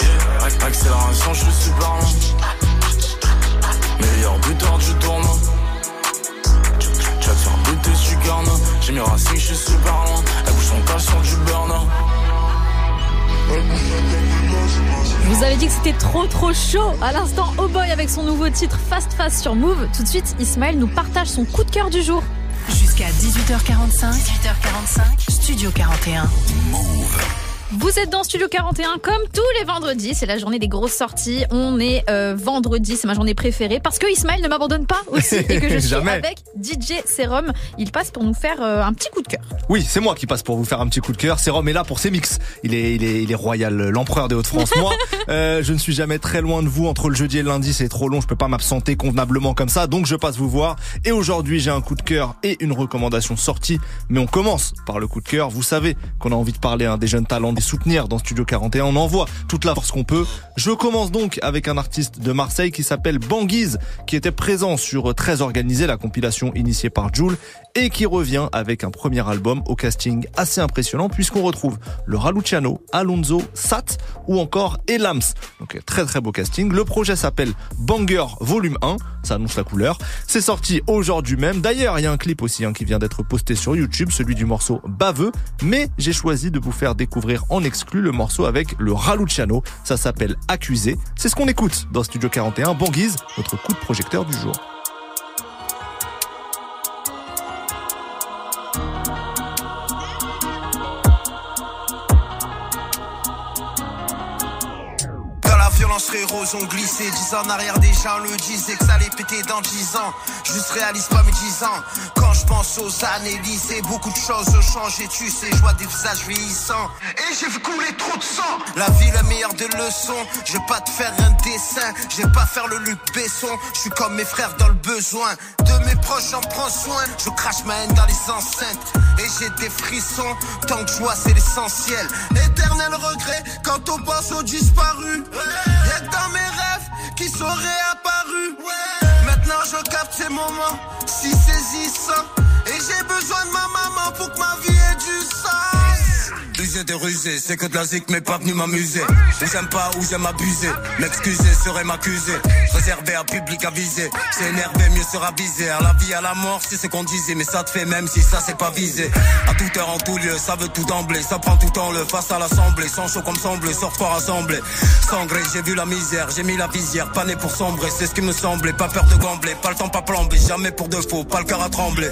[SPEAKER 20] Yeah. Accélération, je suis super long. Meilleur buteur du tournoi. J'ai mes racines, je suis super loin. Elle bouge son cache sur du burn.
[SPEAKER 1] Je vous avais dit que c'était trop trop chaud. À l'instant, Oh Boy avec son nouveau titre Fast Fast sur Move. Tout de suite, Ismaël nous partage son coup de cœur du jour.
[SPEAKER 2] Jusqu'à 18h45, 18h45, Studio 41.
[SPEAKER 1] Vous êtes dans Studio 41 comme tous les vendredis. C'est la journée des grosses sorties. On est euh, vendredi, c'est ma journée préférée parce que Ismaël ne m'abandonne pas aussi et que je suis
[SPEAKER 21] Jamais.
[SPEAKER 1] avec DJ Serum. Il passe pour nous faire euh, un petit coup de cœur.
[SPEAKER 21] Oui, c'est moi qui passe pour vous faire un petit coup de cœur. Sérum est là pour ses mix. Il est, il est, il est royal, l'empereur des Hauts-de-France. Moi, euh, je ne suis jamais très loin de vous. Entre le jeudi et le lundi, c'est trop long. Je peux pas m'absenter convenablement comme ça. Donc, je passe vous voir. Et aujourd'hui, j'ai un coup de cœur et une recommandation sortie. Mais on commence par le coup de cœur. Vous savez qu'on a envie de parler hein, des jeunes talents, soutenir dans Studio 41. On envoie toute la force qu'on peut. Je commence donc avec un artiste de Marseille qui s'appelle Banguise, qui était présent sur Très Organisé, la compilation initiée par Joule, et qui revient avec un premier album au casting assez impressionnant puisqu'on retrouve le Raluciano, Alonso, Sat ou encore Elams. Donc très très beau casting. Le projet s'appelle Banger Volume 1, ça annonce la couleur. C'est sorti aujourd'hui même. D'ailleurs, il y a un clip aussi hein, qui vient d'être posté sur YouTube, celui du morceau Baveux, mais j'ai choisi de vous faire découvrir en exclu le morceau avec le Raluciano. Ça s'appelle Accusé. C'est ce qu'on écoute dans Studio 41. Banguise, notre coup de projecteur du jour.
[SPEAKER 22] La violence, frérot, ont glissé. 10 ans en arrière, déjà, on le disait que ça allait péter dans 10 ans. Juste réalise pas mes 10 ans. Quand je pense aux années lycée, beaucoup de choses ont changé, tu sais. Je vois des visages vieillissants. Et j'ai vu couler trop de sang. La vie, la meilleure des leçons. Je vais pas te faire un dessin. Je vais pas faire le Luc Besson. Je suis comme mes frères dans le besoin. De mes proches, j'en prends soin. Je crache ma haine dans les enceintes. Et j'ai des frissons. Tant que je vois, c'est l'essentiel. Éternel regret quand on pense aux disparus. Dans mes rêves qui sont réapparus. Maintenant je capte ces moments si saisissants. Et j'ai besoin de ma maman pour que ma vie
[SPEAKER 23] de c'est que de la zik mais pas venu m'amuser. Ou j'aime pas ou j'aime abuser. M'excuser serait m'accuser. Réservé à public avisé. C'est énervé mieux sera visé À la vie à la mort c'est ce qu'on disait. Mais ça te fait même si ça c'est pas visé. À toute heure en tout lieu ça veut tout d'emblée. Ça prend tout temps le face à l'assemblée. Sans chaud comme semblé sort fort assemblé. Sangré j'ai vu la misère. J'ai mis la visière pas né pour sombrer. C'est ce qui me semblait. Pas peur de gambler. Pas le temps pas plomber. Jamais pour de faux. Pas le cœur à trembler.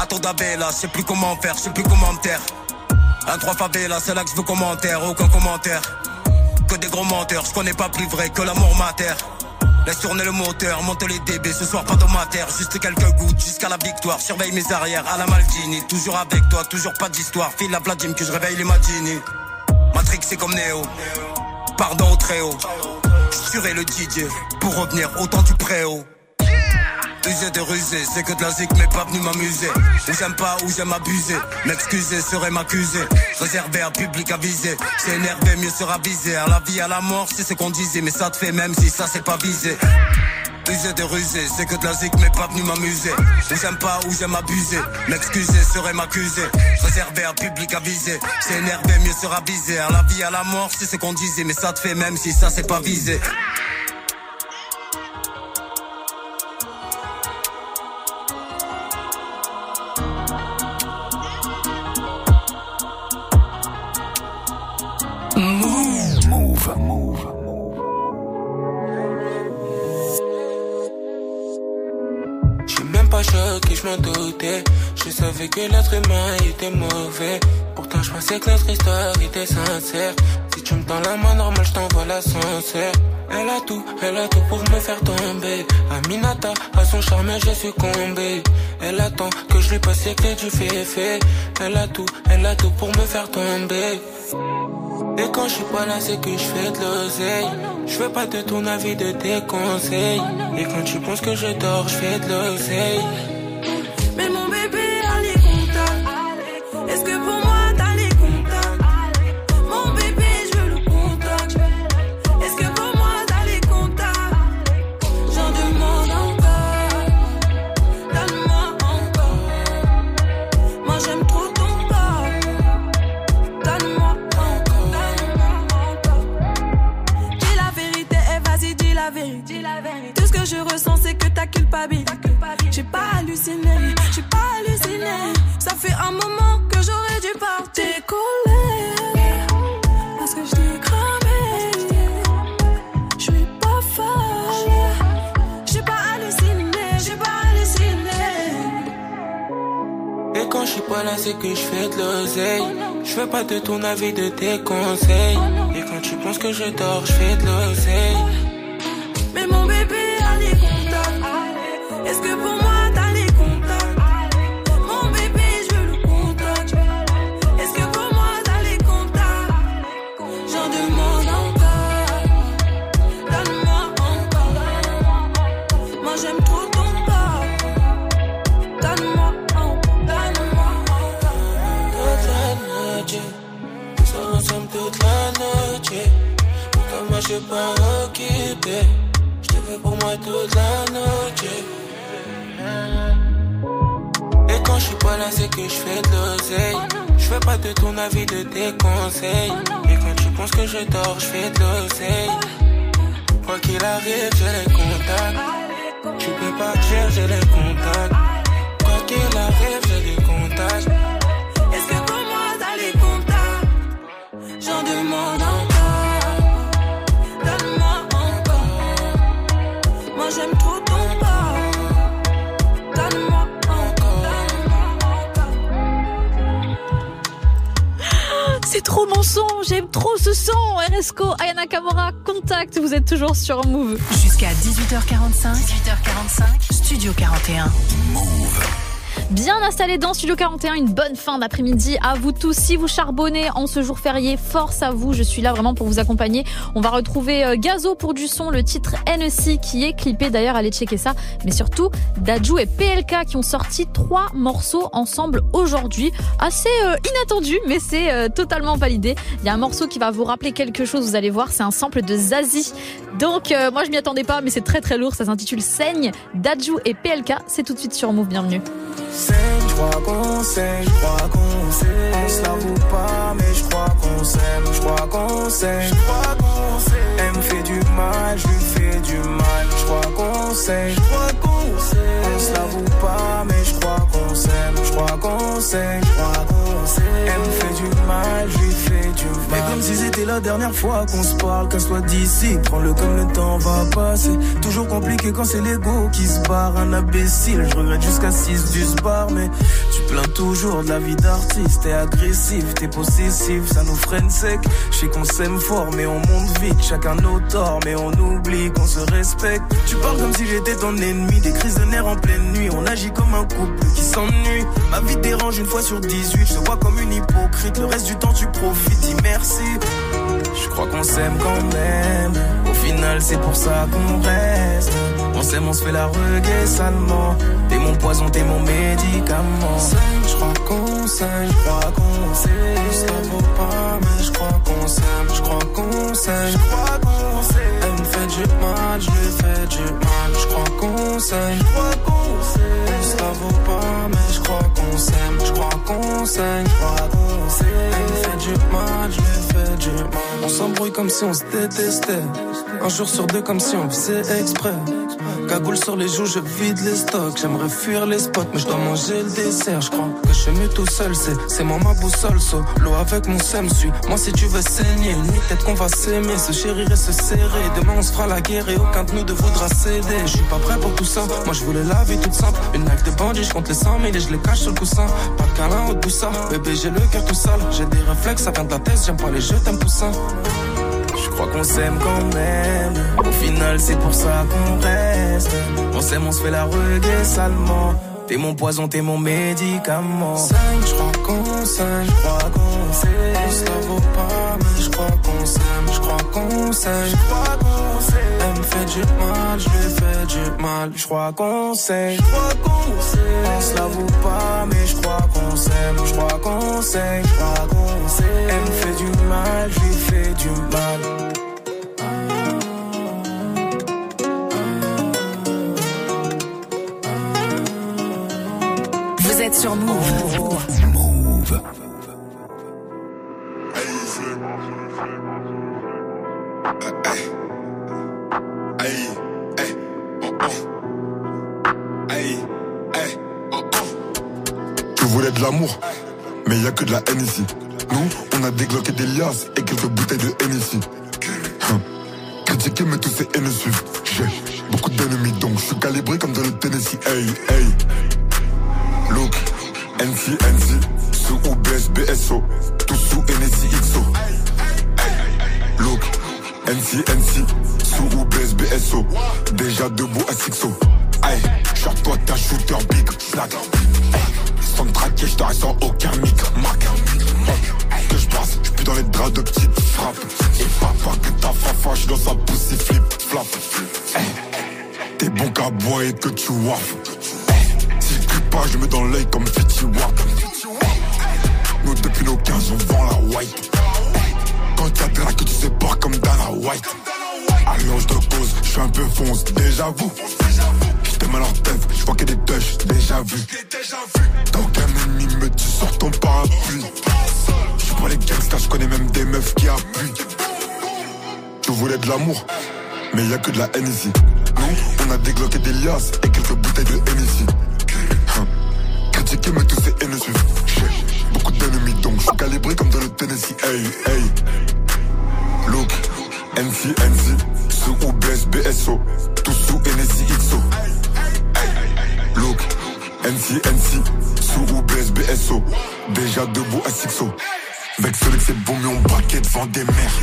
[SPEAKER 23] Attends d'abella, je sais plus comment faire, je sais plus comment me taire. Un trois favela, c'est là que je commentaire, aucun commentaire. Que des gros menteurs, je connais pas plus vrai que l'amour mater. Laisse tourner le moteur, monte les DB, ce soir pas de juste quelques gouttes jusqu'à la victoire. Surveille mes arrières à la Maldini, toujours avec toi, toujours pas d'histoire. File la Vladim que je réveille les Madini. Matrix c'est comme Néo, pardon au très haut. J'surerai le DJ pour revenir autant du préau. Usé de rusé, c'est que de la zik mais pas venu m'amuser Où j'aime pas, où j'aime abuser. M'excuser serait m'accuser. Réservé à public avisé. C'est énervé, mieux sera visé À la vie, à la mort, c'est ce qu'on disait. Mais ça te fait même si ça c'est pas visé. Usé de rusé, c'est que de la zik mais pas venu m'amuser Où j'aime pas, où j'aime abuser. M'excuser serait m'accuser. Réservé à public avisé. C'est énervé, mieux sera visé À la vie, à la mort, c'est ce qu'on disait. Mais ça te fait même si ça c'est pas visé
[SPEAKER 24] savais que l'être humain était mauvais. Pourtant, je pensais que notre histoire était sincère. Si tu me tends la main normale, je t'envoie l'ascenseur. Elle a tout, elle a tout pour me faire tomber. Aminata, à son charme, j'ai succombé. Elle attend que je lui passe que du fait Elle a tout, elle a tout pour me faire tomber. Et quand je suis pas là, c'est que je fais de l'oseille. Je fais pas de ton avis, de tes conseils. Et quand tu penses que je dors, je fais de l'oseille.
[SPEAKER 25] Ton
[SPEAKER 24] avis, de tes conseils. Et quand tu penses que je dors, je fais de l'oseille.
[SPEAKER 25] Je
[SPEAKER 24] dors, je fais de l'oseille. Quoi qu'il arrive, j'ai les contacts. Tu peux partir, j'ai les contacts.
[SPEAKER 1] Kamora, contact, vous êtes toujours sur Move.
[SPEAKER 2] Jusqu'à 18h45. 18h45. Studio 41.
[SPEAKER 1] Bien installé dans Studio 41, une bonne fin d'après-midi à vous tous. Si vous charbonnez en ce jour férié, force à vous. Je suis là vraiment pour vous accompagner. On va retrouver euh, Gazo pour du son, le titre NEC qui est clippé d'ailleurs. Allez checker ça. Mais surtout, Dajou et PLK qui ont sorti trois morceaux ensemble aujourd'hui. Assez euh, inattendu, mais c'est euh, totalement validé. Il y a un morceau qui va vous rappeler quelque chose. Vous allez voir, c'est un sample de Zazie. Donc moi je m'y attendais pas, mais c'est très très lourd. Ça s'intitule Saigne. Dajou et PLK. C'est tout de suite sur Move. Bienvenue.
[SPEAKER 24] Saigne, je crois qu'on saigne, je crois qu'on sait. On se l'avoue pas, mais je crois qu'on s'aime, je crois qu'on saigne, je crois qu'on sait. Elle me fait du mal, je lui fais du mal, je crois qu'on saigne, je crois qu'on sait. On se l'avoue pas, mais je crois qu'on s'aime, je crois qu'on saigne, je crois qu'on sait. Elle me fait du mal, je lui fais mal.
[SPEAKER 18] comme si c'était la dernière fois qu'on se parle. Casse-toi d'ici, prends-le comme le temps va passer. Toujours compliqué quand c'est l'ego qui se barre. Un imbécile, je regrette jusqu'à 6 du bar. Mais tu plains toujours de la vie d'artiste. T'es agressif, t'es possessif, ça nous freine sec. Je sais qu'on s'aime fort, mais on monte vite. Chacun nos torts, mais on oublie qu'on se respecte. Tu parles comme si j'étais ton ennemi. Des crises de nerfs en pleine nuit. On agit comme un couple qui s'ennuie. Ma vie dérange une fois sur 18. Je te vois comme une hypocrite. Le reste du temps, tu profites. Dis merci. Je crois qu'on s'aime quand même. Au final, c'est pour ça qu'on reste. On s'aime, on se fait la reggae salement. T'es mon poison, t'es mon médicament. Je crois qu'on s'aime, je crois qu'on s'aime. Ça vaut pas, mais je crois qu'on s'aime. Je crois qu'on s'aime, je crois qu'on s'aime. Elle me fait du mal, je lui fais du mal. Je crois qu'on s'aime, je crois qu'on s'aime. Ça vaut pas, mais je crois qu'on s'aime. Je crois qu'on s'aime, je. Elle fait du mal, je fais du mal. On s'embrouille comme si on se détestait. Un jour sur deux, comme si on faisait exprès. Cagoule sur les joues, je vide les stocks. J'aimerais fuir les spots, mais je dois manger le dessert. Je crois que je suis mieux tout seul, c'est, moi ma boussole. So, l'eau avec mon sème suis. Moi, si tu veux saigner, nuit, peut-être qu'on va s'aimer, se chérir et se serrer. Demain, on se fera la guerre et aucun de nous ne voudra céder. Je suis pas prêt pour tout ça. Moi, je voulais la vie toute simple. Une life de bandit, je compte les 100 000 et je les cache sur le coussin. Pas de câlin ou de boussa. Bébé, j'ai le cœur tout sale. J'ai des réflexes, ça vient de la tête. J'aime pas les jeux, t'aimes poussin. Je crois qu'on s'aime quand même. Au final, c'est pour ça qu'on reste. On s'aime, on se fait la reggae salement. T'es mon poison, t'es mon médicament. je crois qu'on s'aime, je crois qu'on s'aime. Ça vaut pas, mais je crois qu'on s'aime, je crois qu'on s'aime, je crois qu'on s'aime. Elle me fait du mal, je lui fais du mal. Je crois qu'on s'aime, je crois qu'on s'aime. On se l'avoue pas, mais je crois qu'on s'aime, je crois qu'on s'aime, je crois qu'on s'aime. Elle me fait du mal, je lui fais du mal.
[SPEAKER 2] Sur Move.
[SPEAKER 3] Move.
[SPEAKER 26] Tu voulais de l'amour, mais y a que de la haine ici. Nous, on a dégloqué des liasses et quelques bouteilles de haine ici. Hum. Critiquer, mais tous ces haines suivent. J'ai beaucoup d'ennemis, donc je suis calibré comme dans le Tennessee. Hey, hey. NC, NC, sous OBS, BSO, tout sous NSI, XO. Look, NC, NC, sous OBS, BSO, déjà debout à. Aïe, sur toi t'es un shooter big, flag. Sans traquer, je reste sans aucun mic, marque. Que je passe, je dans les draps de petites frappes. Et papa que ta fafa, je dans sa pussy flip, flap. T'es bon qu'à boire et que tu waffes. Pas, je mets dans l'œil comme Fitty Wap. Nous depuis nos 15 on vend la white. Quand y'a de la que tu sais pas comme Dana White. Allons je te cause, je suis un peu fonce, déjà vous. J'étais mal en tête, je vois que des touches, déjà vu. T'as aucun ennemi, mais tu sors ton parapluie. Je pas les gangsters, je connais même des meufs qui appuient. Tu voulais de l'amour, mais y a que de la haine ici. Nous, on a dégloqué des liasses et quelques bouteilles de haine. Critiquer, mais tous ces haines suivent. J'ai beaucoup d'ennemis, donc je suis calibré comme dans le Tennessee. Hey, hey. Look, NC, NC, sous OBS, BSO, tout sous NSI, XO. Look, NC, NC, sous OBS, BSO, déjà debout à Sixo. Celui que c'est bon, mais on braquait devant des mers.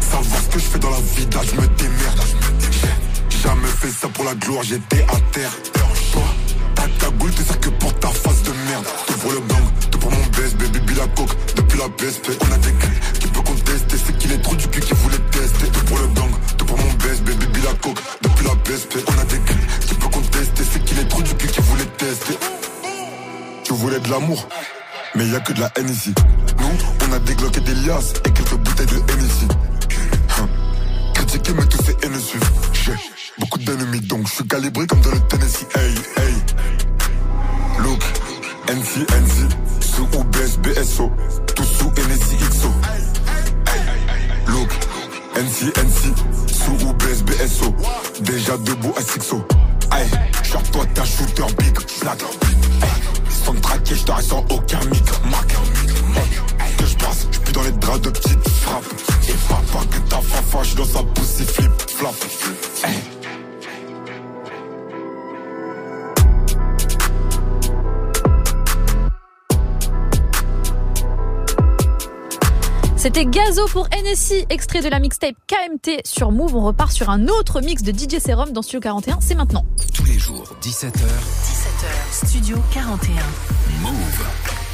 [SPEAKER 26] Savoir ce que je fais dans la vie, là, je me démerde. Jamais fait ça pour la gloire, j'étais à terre. Cagoule, t'es ça que pour ta face de merde. Tout pour le bang, tout pour mon BSB, baby la coke. Depuis la PSP, on a des gars qui peut contester. C'est qu'il est trop du cul qui voulait tester. Tout pour le gang, tout pour mon BSB, baby la coke. Depuis la PSP, on a des gars qui peut contester. C'est qu'il est trop du cul qui voulait tester. Tu voulais de l'amour, mais y a que de la haine ici. Nous, on a dégloqué des liasses et quelques bouteilles de haine ici. Hein. Critiquer, mais tous ces haines suivent. J'ai beaucoup d'ennemis, donc je suis calibré comme dans le Tennessee. Hey, hey. NC, NC, sous OBS, BSO, tout sous NSI, XO. Look, NC, NC, sous OBS, BSO, déjà debout à Sixo. Aïe, sur toi t'es un shooter big. Ay, sans traquer, je te reste sans aucun mic, marque. Que je passe, je dans les draps de petites frappes. Et papa que ta fafa, je dans sa pussy flip flap.
[SPEAKER 1] C'était Gazo pour NSI, extrait de la mixtape KMT sur Move. On repart sur un autre mix de DJ Serum dans Studio 41. C'est maintenant.
[SPEAKER 3] Tous les jours, 17h.
[SPEAKER 11] 17h, Studio 41.
[SPEAKER 3] Move.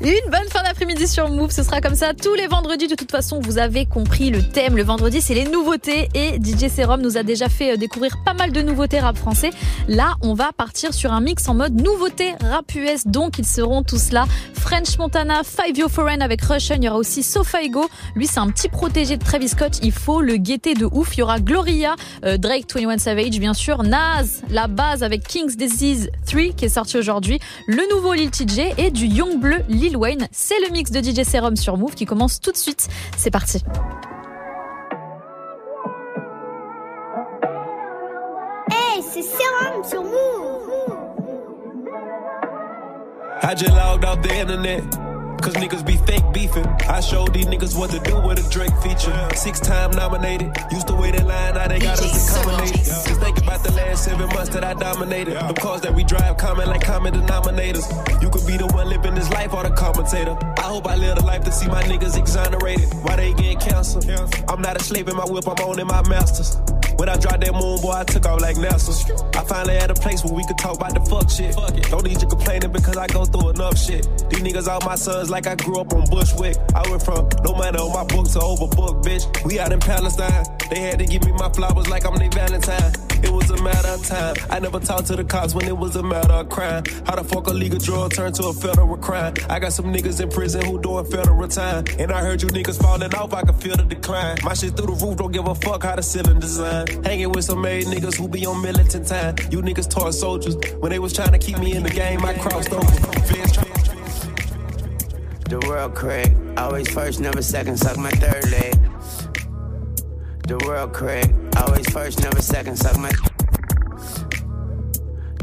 [SPEAKER 1] Une bonne fin d'après-midi sur Move, ce sera comme ça tous les vendredis. De toute façon, vous avez compris le thème. Le vendredi, c'est les nouveautés et DJ Serum nous a déjà fait euh, découvrir pas mal de nouveautés rap français. Là, on va partir sur un mix en mode nouveauté rap US. Donc, ils seront tous là. French Montana, Five Yo Foreign avec Russian. Il y aura aussi Sofaigo. Lui, c'est un petit protégé de Travis Scott. Il faut le guetter de ouf. Il y aura Gloria, euh, Drake, 21 Savage, bien sûr. Nas, la base avec King's Disease 3 qui est sorti aujourd'hui. Le nouveau Lil TJ et du Young Bleu Lil Wayne. C'est le mix de DJ Serum sur Move qui commence tout de suite. C'est parti.
[SPEAKER 27] Hey, c'est Serum sur Move.
[SPEAKER 28] I just logged off the internet. Cause niggas be fake beefing. I showed these niggas what to do with a Drake feature. Six time nominated. Used to wait in line, now they got us accommodated. Just think about the last seven months that I dominated. The cars that we drive common like common denominators. You could be the one living this life or the commentator. I hope I live a life to see my niggas exonerated. Why they get canceled? I'm not a slave in my whip, I'm owning my masters. When I dropped that moon, boy, I took off like NASA. I finally had a place where we could talk about the fuck shit. Don't need you complaining because I go through enough shit. These niggas all my sons like I grew up on Bushwick. I went from no money on my books to overbooked, bitch. We out in Palestine. They had to give me my flowers like I'm their Valentine. It was a matter of time. I never talked to the cops when it was a matter of crime. How the fuck a legal drug turned to a federal crime? I got some niggas in prison who doing federal time. And I heard you niggas falling off, I can feel the decline. My shit through the roof, don't give a fuck how the ceiling design. Hanging with some made niggas who be on militant time. You niggas taught soldiers. When they was trying to keep me in the game, I crossed over.
[SPEAKER 29] The world Craig, always first, never second, suck my third leg. The world Craig, always first, never second, suck my.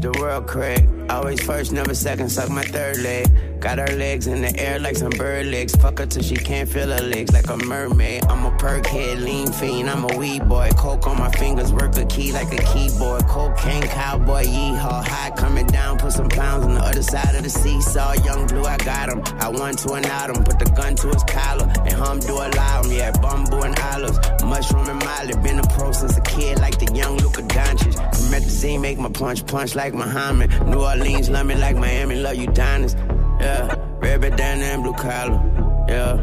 [SPEAKER 29] The world Craig, always first, never second, suck my third leg. Got her legs in the air like some bird legs. Fuck her till she can't feel her legs like a mermaid. I'm a perk head, lean fiend. I'm a weed boy. Coke on my fingers, work a key like a keyboard. Cocaine cowboy, yeehaw. High coming down, put some pounds on the other side of the seesaw. Young blue, I got him. I won to an atom, put the gun to his collar. And hum do allow him, yeah. Bamboo and olives. Mushroom and Molly. Been a pro since a kid like the young Luka Doncic. Promethazine make my punch punch like Muhammad. New Orleans love me like Miami, love you diners. Yeah, red bandana and blue collar. Yeah.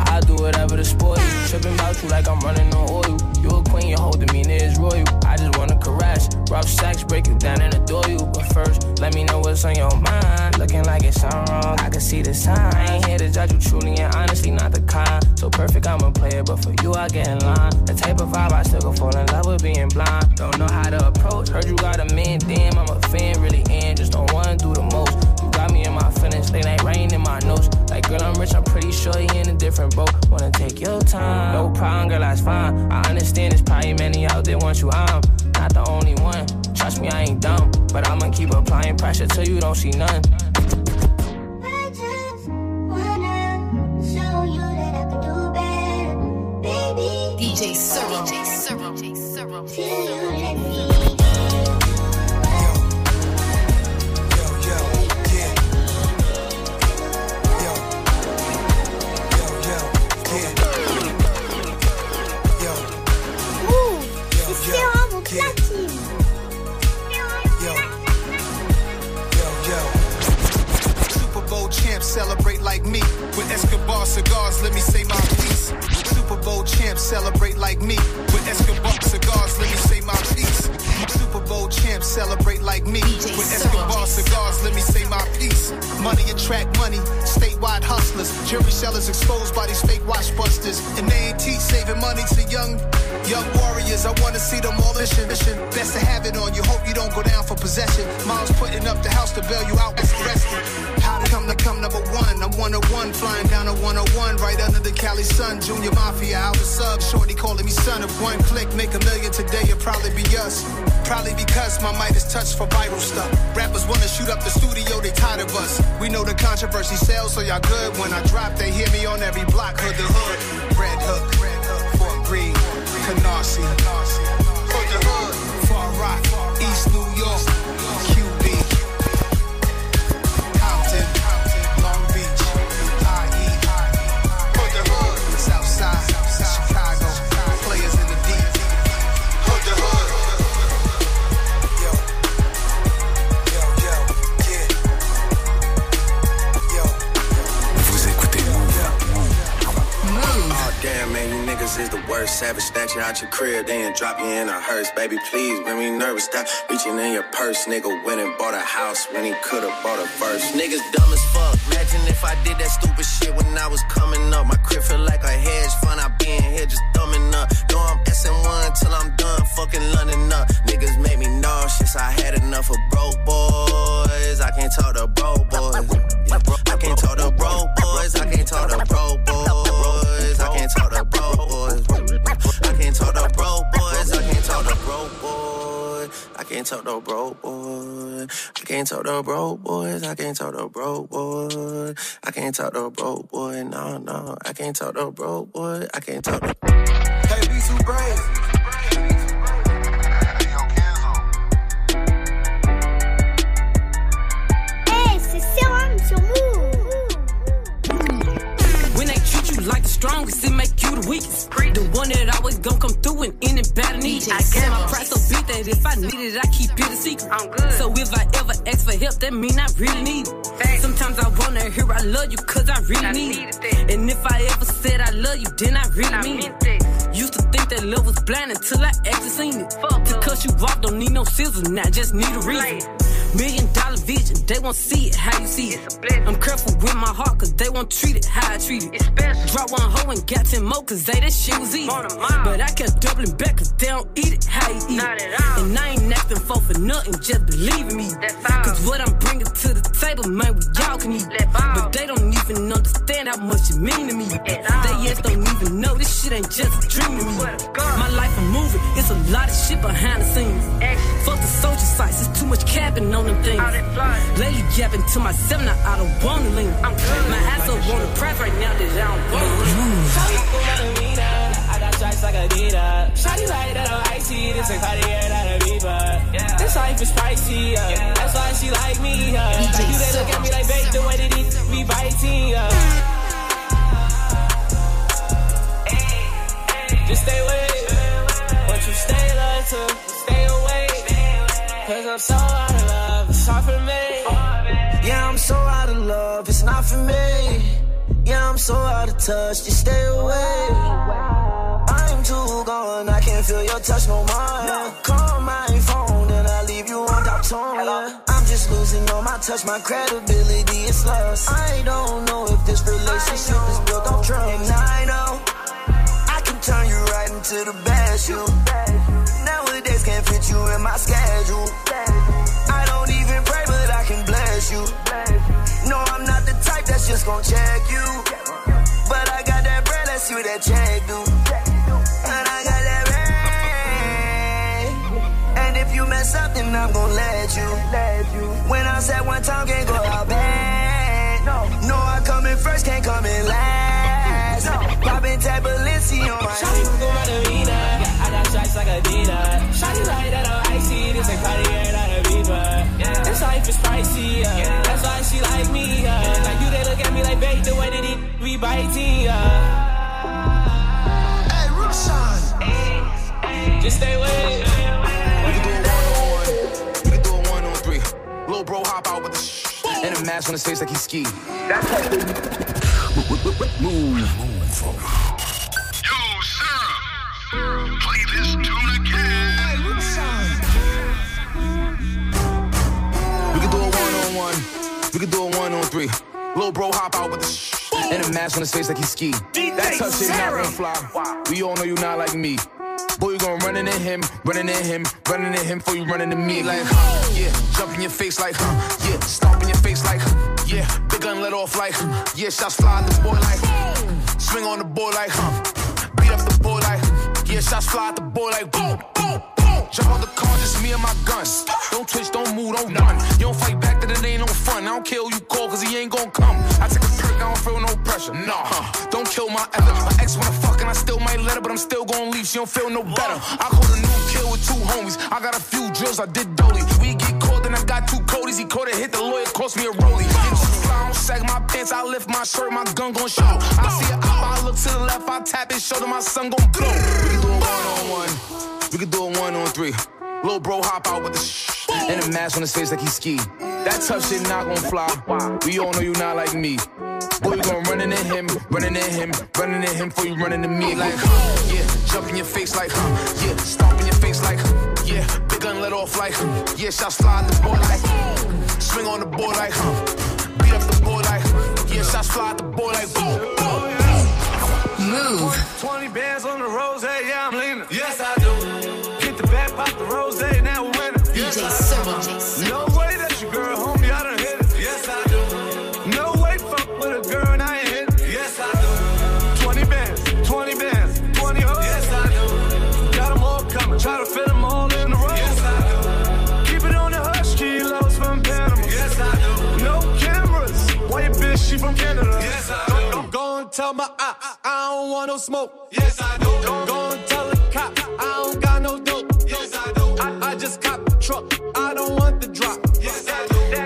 [SPEAKER 30] I do whatever to spoil you. Tripping about you like I'm running on oil. You a queen, your whole demeanor is royal. Rough sex, break it down and adore you. But first, let me know what's on your mind. Looking like it's something wrong, I can see the sign. I ain't here to judge you truly and honestly, not the kind. So perfect, I'm a player, but for you, I get in line. The type of vibe I still go fall in love with being blind. Don't know how to approach. Heard you got a man, damn, I'm a fan, really in. Just don't wanna do the most. You got me in my feelings, late night rain in my nose. Like, girl, I'm rich, I'm pretty sure you in a different boat. Wanna take your time, no problem, girl, that's fine. I understand there's probably many out there want you, I'm not the only one. Trust me, I ain't dumb, but I'ma keep applying pressure till you don't see none.
[SPEAKER 11] DJ Serum. DJ Serum. DJ Serum.
[SPEAKER 31] Like me. With Escobar cigars, let me say my piece. Super Bowl champs celebrate like me. With Escobar cigars, let me say my piece. Super Bowl champs celebrate like me. With Escobar cigars, let me say my piece. Money attract money, statewide hustlers.
[SPEAKER 29] Jury sellers exposed by these fake watch busters. And they ain't teach saving money to young, young warriors. I wanna see them all mission, mission. Best to have it on you. Hope you don't go down for possession. Mom's putting up the house to bail you out. Best arrested. How to come to come number one? I'm one of one, flying down a 101, right under the Cali sun. Junior Mafia, out the sub. Shorty calling me son. If one click make a million today, it'll probably be us. Probably because my mic is touched for viral stuff. Rappers wanna shoot up the studio, they tired of us. We know the controversy sells, so y'all good. When I drop, they hear me on every block. Hood the hood, Red Hook, Red Hook, Fort Greene, Canarsie. Hood the hood, Far Rock, East New York,
[SPEAKER 22] worst. Savage snatch you out your crib, then drop you in a hearse. Baby, please, make me nervous. Stop reaching in your purse. Nigga went and bought a house when he could've bought a verse. Niggas dumb as fuck. Imagine if I did that stupid shit when I was coming up. My crib feel like a hedge fund. I be in here just thumbing up. Know I'm SN1 till I'm done fucking London up. Niggas make me nauseous. I had enough of broke boys. I can't talk to broke boys. Can't talk to broke boys. I can't talk to broke boys. I can't talk to broke boys. I can't talk to broke boy. No, no. I can't talk to broke boy. I can't talk to.
[SPEAKER 29] Hey, be too brave.
[SPEAKER 11] Hey, c'est Sérum sur Move.
[SPEAKER 9] When they treat you like the strongest, it make you the weakest. The one that always gon' come through and in it better need it. I get my price so big that if I need it, I keep it a secret. I'm good. So if I ever ask for help, that mean I really need it. Sometimes I wanna hear I love you cause I really need it. And if I ever said I love you, then I really mean it. Used to think that love was blind until I actually seen it. Fuck to cut you off, don't need no scissors, now just need a reason. Million dollar vision, they won't see it how you see it. I'm careful with my heart, cause they won't treat it how I treat it. Drop one hoe and got 10 more, cause they that shit was easy. But I kept doubling back, cause they don't eat it how you eat it. And I ain't acting for for nothing, just believe in me. Cause what I'm bringing to the table, man, we y'all can eat. But they don't even understand how much it mean to me. They yes don't even know this shit ain't just a dream to me. My life a movie, it's a lot of shit behind the scenes. Fuck the social sites, it's too much capping on them things. Lately yapping to myself, now I don't wanna lean. My ass up on the press right now that I don't wanna lean.
[SPEAKER 30] I got stripes like Adidas. Shawty like that on icy. This a Cartier, not a Reebok. This life is pricey. Yeah. That's why she like me. Yeah. Like you, they look at me like bait the way that it be biting. Yeah. Just stay away. Once you stay low to stay away. Cause I'm so out of love. It's hard for me.
[SPEAKER 22] Yeah, I'm so out of love, it's not for me. Yeah, I'm so out of touch, just stay away. I'm too gone, I can't feel your touch no more. Call my phone and I leave you on top tone. I'm just losing all my touch, my credibility is lost. I don't know if this relationship is built on trust. And I know I can turn you right into the best you. Can't fit you in my schedule. I don't even pray, but I can bless you. No, I'm not the type that's just gonna check you. But I got that bread, see what that check do. And I got that bread. And if you mess up, then I'm gonna let you. When I said one time, can't go out bad.
[SPEAKER 30] Life is pricey. Yeah. That's why she like me. Yeah. Like you, they look at me like bait the way that it be biting. Yeah.
[SPEAKER 29] Hey, Rushan.
[SPEAKER 30] Just stay away.
[SPEAKER 25] We can do a one on one. We can do a one on three. Lil bro hop out with the sh- and a mask on his face like he ski.
[SPEAKER 3] Move.
[SPEAKER 29] Play this tune
[SPEAKER 25] one. We can do a one on three. Little bro hop out with the sh-
[SPEAKER 32] And a mask on his face like he ski. That tough shit not gonna fly. We all know you not like me. Boy, you gon' run into him, running in him, running in him before you run into me. Like, huh, yeah, jump in your face like, huh, yeah, stomp in your face like, yeah, big gun let off like, yeah, shots fly at the boy like, swing on the boy like, huh, beat up the boy like, yeah, shots fly at the boy like, boom, boom, boom. On the car, just me and my guns. Don't twitch, don't move, don't run. You don't fight back, then it ain't no fun. I don't care who you call, cause he ain't gon' come. I take a perk, I don't feel no pressure. Nah, don't kill my effort. My ex wanna fuck and I still might let her, but I'm still gon' leave. She don't feel no better. I caught a new kill with two homies. I got a few drills, I did dolly. We get caught, then I got two Codys. He caught it, hit the lawyer, cost me a rollie. I don't sag my pants, I lift my shirt, my gun gon' show. I see it I look to the left, I tap it, show shoulder, my son gon' blow. We can do it one on one. We can do it one on three. Little bro hop out with the shh and a mask on his face like he ski. That tough shit not gon' fly. We all know you not like me. Boy, you gon' run into him, running in him, running in him before you run into me. Like, huh, yeah, jump in your face like, huh, yeah, stomp in your face like, huh, yeah, big gun let off like, huh, yeah, shots fly at the boy like, swing on the board like, huh, beat up the boy like, yeah, shots fly at the boy like, boom, boom.
[SPEAKER 14] Move. 20 bands on the rose, hey, yeah, I'm leaning. Yes, I I. No way that's your girl, homie, I done hit it. Yes, I do. No way fuck with a girl and I ain't hit it. Yes, I do. 20 bands, 20 bands, 20 hoes. Yes, I do. Got them all coming, try to fit them all in the row. Yes, I do. Keep it on the hush, kilos from Panama. Yes, I do. No cameras, white bitch, she from Canada. Yes, I do. Go, go and tell my ops, I don't want no smoke. Yes, I do. Go, go and tell the cops, I don't got no dope. Yes, I do. I, I just cop truck, I don't want the drop.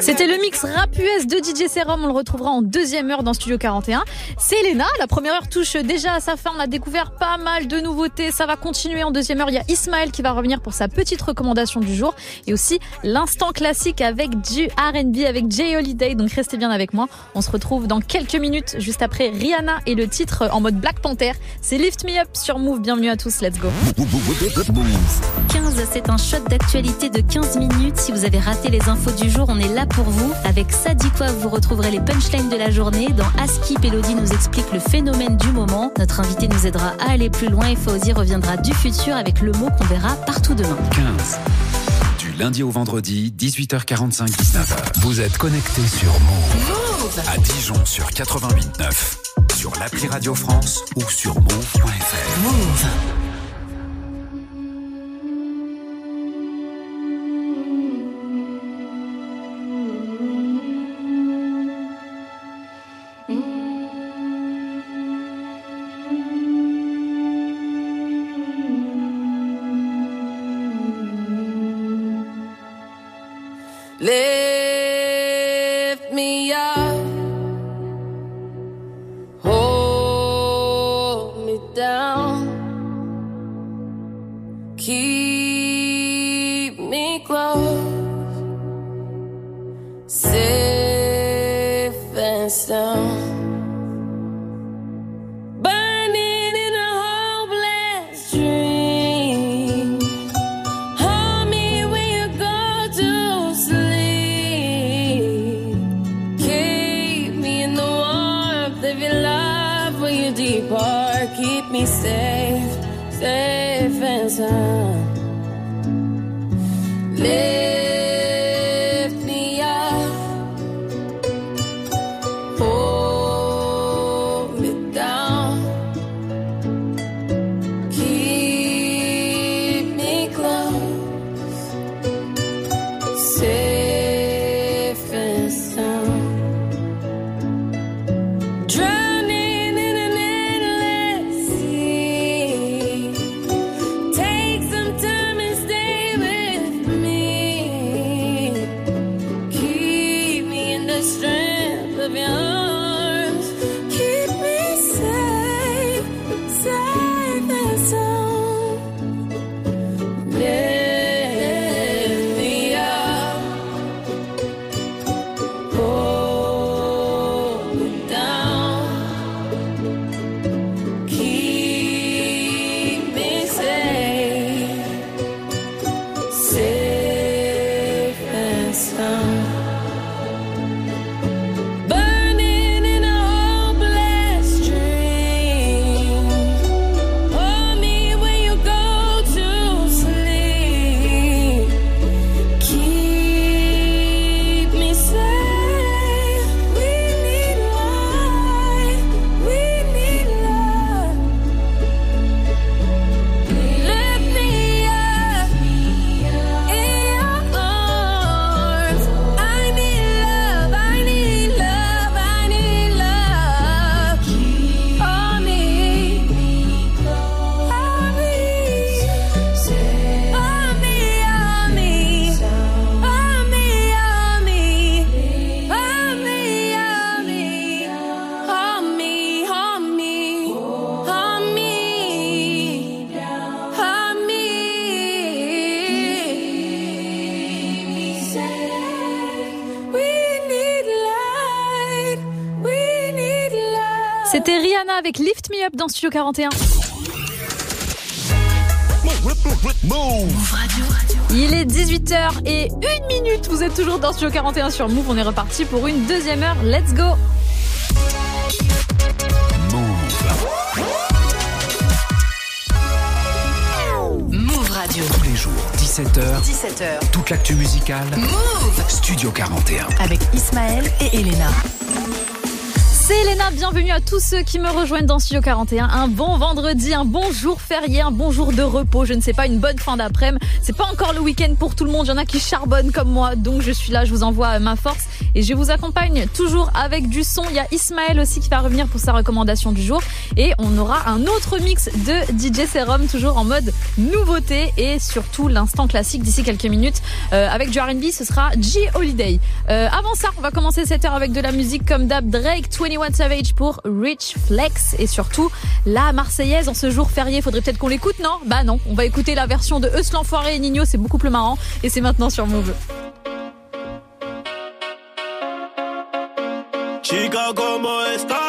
[SPEAKER 1] C'était le mix rap US de DJ Serum. On le retrouvera en deuxième heure dans Studio 41. C'est Elena. La première heure touche déjà à sa fin. On a découvert pas mal de nouveautés. Ça va continuer en deuxième heure. Il y a Ismaël qui va revenir pour sa petite recommandation du jour. Et aussi l'instant classique avec du R&B avec Jay Holiday. Donc restez bien avec moi. On se retrouve dans quelques minutes juste après Rihanna et le titre en mode Black Panther. C'est Lift Me Up sur Move. Bienvenue à tous. Let's go.
[SPEAKER 33] 15, c'est un shot d'actualité de 15 minutes. Si vous avez raté les infos du jour, on est là pour vous. Avec ça dit quoi, vous retrouverez les punchlines de la journée. Dans Askip, Elodie nous explique le phénomène du moment. Notre invité nous aidera à aller plus loin et Fauzi reviendra du futur avec le mot qu'on verra partout demain.
[SPEAKER 3] 15. Du lundi au vendredi, 18h45, 19h. Vous êtes connectés sur Move. À Dijon sur 88.9. Sur l'appli Radio France ou sur move.fr.
[SPEAKER 33] Move.
[SPEAKER 9] Safe, and sound. Lift
[SPEAKER 1] 41. Move Radio. Il est 18h et une minute. Vous êtes toujours dans Studio 41 sur Move. On est reparti pour une deuxième heure. Let's go.
[SPEAKER 2] Move. Move Radio.
[SPEAKER 3] Tous les jours, 17h.
[SPEAKER 2] 17h.
[SPEAKER 3] Toute l'actu musicale.
[SPEAKER 2] Move.
[SPEAKER 3] Studio 41.
[SPEAKER 2] Avec Ismaël et Elena.
[SPEAKER 1] C'est Elena, bienvenue à tous ceux qui me rejoignent dans Studio 41. Un bon vendredi, un bon jour férié, un bon jour de repos, je ne sais pas, une bonne fin d'après-midi. C'est pas encore le week-end pour tout le monde, il y en a qui charbonnent comme moi, donc je suis là, je vous envoie ma force et je vous accompagne toujours avec du son. Il y a Ismaël aussi qui va revenir pour sa recommandation du jour et on aura un autre mix de DJ Serum, toujours en mode nouveauté et surtout l'instant classique d'ici quelques minutes. Euh, avec du R&B, ce sera G Holiday. Euh, avant ça, on va commencer cette heure avec de la musique comme Dab Drake, 21 Savage pour Rich Flex et surtout la Marseillaise en ce jour férié. Faudrait peut-être qu'on l'écoute, non? Bah non, on va écouter la version de Eus l'enfoiré Nino, c'est beaucoup plus marrant et c'est maintenant sur Move.
[SPEAKER 34] Chica, ¿cómo estás?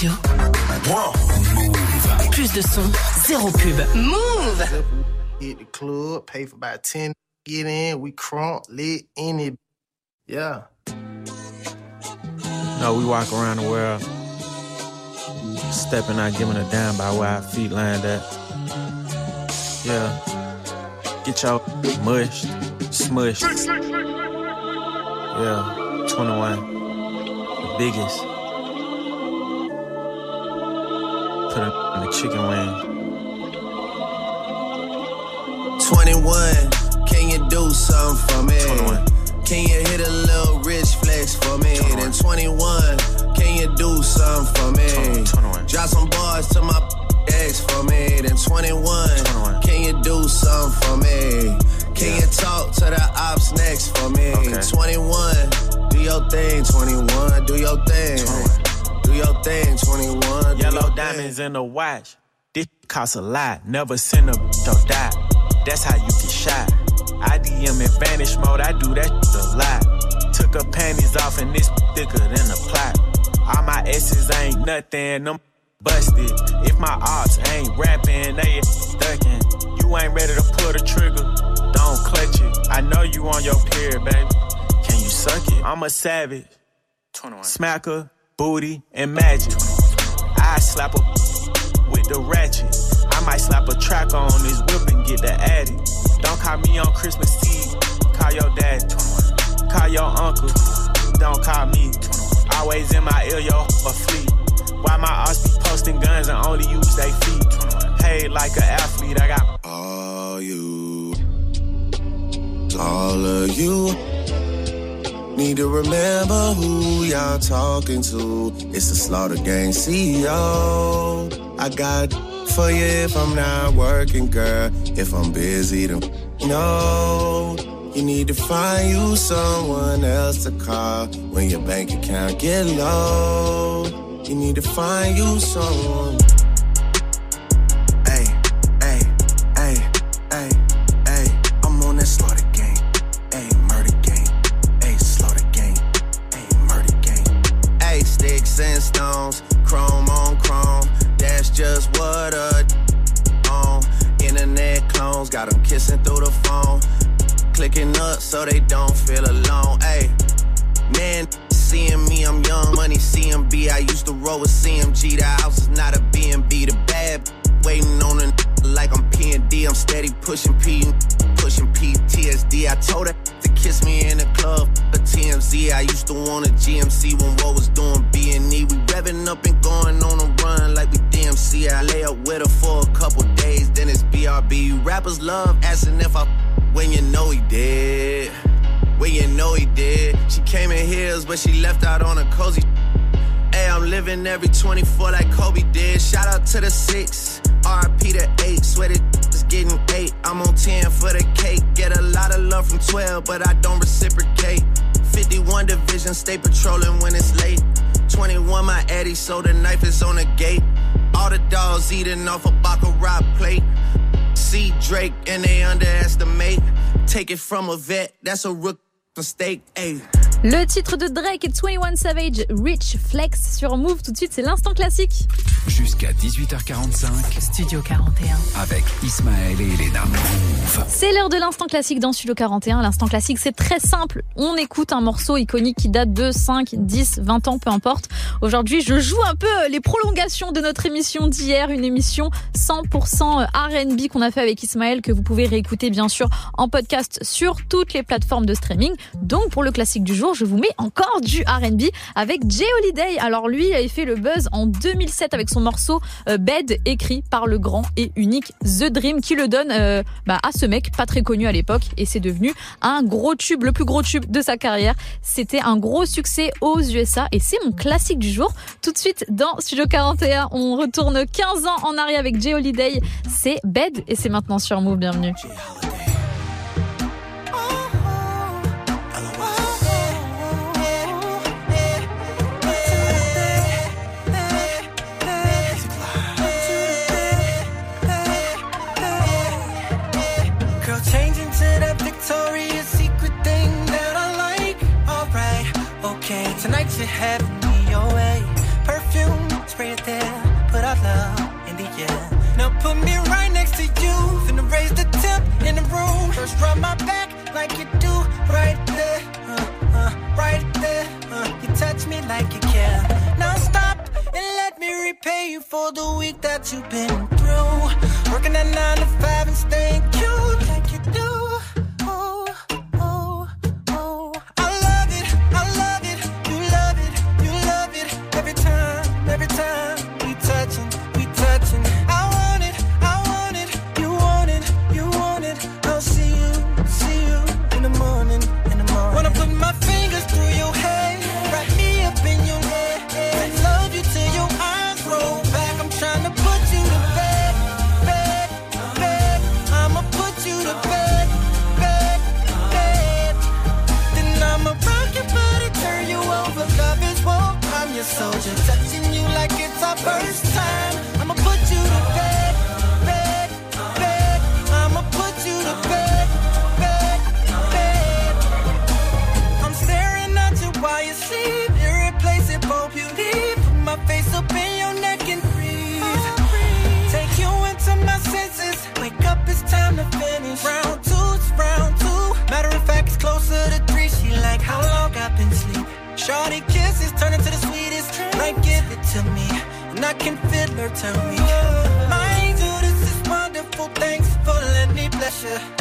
[SPEAKER 2] Move Plus de son, zéro pub. Move
[SPEAKER 35] Hit the club, pay for about 10, get in, we crunk, lit in it. Yeah.
[SPEAKER 25] No, we walk around the world, stepping out, giving a damn by where our feet land at. Yeah. Get y'all mushed, smushed. Yeah, 21. The biggest. Put it in the chicken wing.
[SPEAKER 4] 21.
[SPEAKER 29] Can you do something for me? 21. Can you hit a little rich flex for me? 21. Then 21. Can you do something for me? 21. Drop some bars to my ex for me. Then 21. 21. Can you do something for me? Can yeah. you talk to the ops next for me? Okay. 21. Do your thing, 21. Do your thing. 21. Do your thing, 21.
[SPEAKER 25] Yellow diamonds thing. in the watch. This costs a lot. Never send a or die. That's how you get shot. I DM in vanish mode, I do that a lot. Took her panties off and this thicker than a plot. All my S's ain't nothing, them busted. If my ops ain't rapping, they ducking. You ain't ready to pull the trigger, don't clutch it. I know you on your period, baby. Can you suck it? I'm a savage. 21. Smacker, booty, and magic. I slap a with the ratchet. I might slap a track on this whip and get the addy. Don't call me on Christmas Eve. Call your dad. Call your uncle. Don't call me. Always in my ear, yo, a fleet. Why my ass be posting guns and only use they feet? Hey, like an athlete, I got
[SPEAKER 29] all you, all of you. Need to remember who y'all talking to. It's the Slaughter Gang CEO. I got for you if I'm not working, girl. If I'm busy, then no. You need to find you someone else to call when your bank account get low. You need to find you someone. Stones, chrome on chrome. That's just what a on. Internet clones got them kissing through the phone clicking up so they don't feel alone. Hey, man, seeing me, I'm young money CMB. I used to roll with CMG. The house is not a BNB. The bad waiting on a like I'm P&D. I'm steady pushing P, pushing PTSD. I told her to kiss me in the club, the TMZ. I used to want a GMC when what was doing B&E. We revving up and going on a run like we DMC. I lay up with her for a couple days, then it's BRB. Rappers love asking if I when you know he did. When you know he did. She came in heels, but she left out on a cozy. Hey, I'm living every 24 like Kobe did. Shout out to the six, RP to eight. Sweated getting eight. I'm on 10 for the cake. Get a lot of love from 12, but I don't reciprocate. 51 division, stay patrolling when it's late. 21, my Eddie, so the knife is on the gate. All the dogs eating off a Baccarat plate. See Drake and they underestimate. Take it from a vet, that's a rook mistake.
[SPEAKER 1] Le titre de Drake et 21 Savage, Rich Flex sur Move. Tout de suite, c'est l'instant classique.
[SPEAKER 3] Jusqu'à 18h45.
[SPEAKER 2] Studio 41.
[SPEAKER 3] Avec Ismaël et Elena.
[SPEAKER 1] C'est l'heure de l'instant classique dans Studio 41. L'instant classique, c'est très simple. On écoute un morceau iconique qui date de 5, 10, 20 ans, peu importe. Aujourd'hui, je joue un peu les prolongations de notre émission d'hier. Une émission 100% R&B qu'on a fait avec Ismaël, que vous pouvez réécouter bien sûr en podcast sur toutes les plateformes de streaming. Donc, pour le classique du jour, je vous mets encore du R&B avec Jay Holiday. Alors lui, il avait fait le buzz en 2007 avec son morceau euh, Bed, écrit par le grand et unique The Dream, qui le donne euh, bah, à ce mec, pas très connu à l'époque, et c'est devenu un gros tube, le plus gros tube de sa carrière. C'était un gros succès aux USA, et c'est mon classique du jour. Tout de suite, dans Studio 41, on retourne 15 ans en arrière avec Jay Holiday. C'est Bed, et c'est maintenant sur Move. Bienvenue.
[SPEAKER 36] Having me your way. Perfume, spray it there, put our love in the air. Now put me right next to you, finna raise the temp in the room. First rub my back like you do, right there, uh, uh, right there. Uh, you touch me like you care. Now stop and let me repay you for the week that you've been through. Working at nine to five and staying cute like you do. See first and I can feel her tell me. My angel, this is wonderful. Thanks for letting me bless you.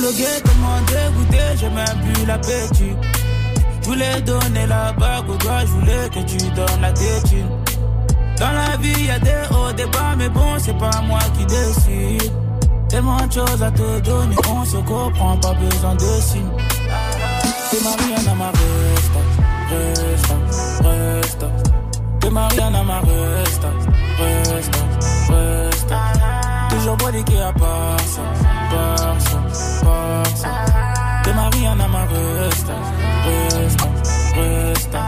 [SPEAKER 37] Dialoguer tellement dégoûté, j'ai même plus l'appétit. Je voulais donner la bague au doigt, je voulais que tu donnes la tétine. Dans la vie, y a des hauts, des bas, mais bon, c'est pas moi qui décide. Tellement de choses à te donner, on se comprend, pas besoin de signes. T'es Mariana, ma resta, resta, resta. T'es Mariana, ma resta, resta, resta. Toujours ça, part ça, part ça. T'es ma resta.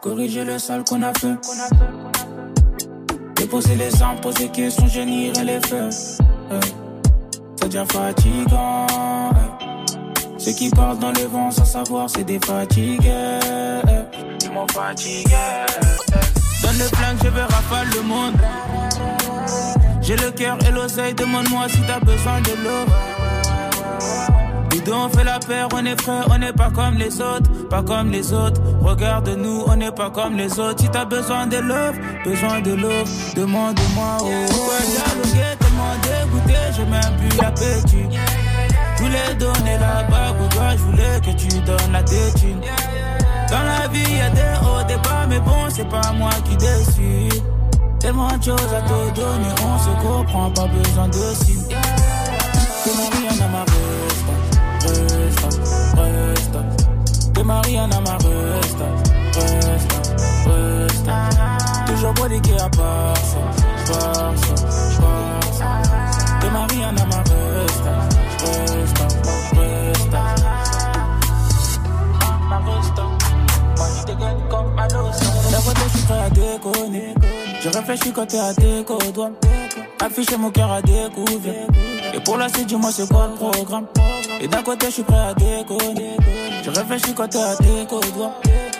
[SPEAKER 37] Corriger le sale qu'on a fait. Déposer les armes, poser questions, génie les feux. Euh, C'est déjà fatigant. Ceux qui parlent dans le vent sans savoir, c'est des fatigués. Ils m'ont fatigué. Donne le flingue, je vais rafale le monde. J'ai le cœur et l'oseille, demande-moi si t'as besoin de l'eau. On fait la paire, on est frères, on n'est pas comme les autres, pas comme les autres. Regarde-nous, on n'est pas comme les autres. Si t'as besoin de love, besoin de love, demande-moi. Oh, ouais, dialoguer, tellement dégoûté, j'ai même plus l'appétit. Je voulais donner la bague au doigt, je voulais que tu donnes la tétine. Dans la vie, y a des hauts, des bas, mais bon, c'est pas moi qui décide. Tellement de choses à te donner, on se comprend, pas besoin de signes. Mariana, ma resta, resta, resta. Toujours bodiqué à part ça, part ça, part ça. T'es Mariana, ma resta, resta, resta. Ma resta, moi je dégaine comme ma La voix je suis prêt à déconner. Je réfléchis quand t'es à déco, doigt. Afficher mon cœur à découvert. Et pour la suite, dis-moi c'est quoi le programme. Et d'un côté, je suis prêt à déconner. Je réfléchis quand t'es à doigt.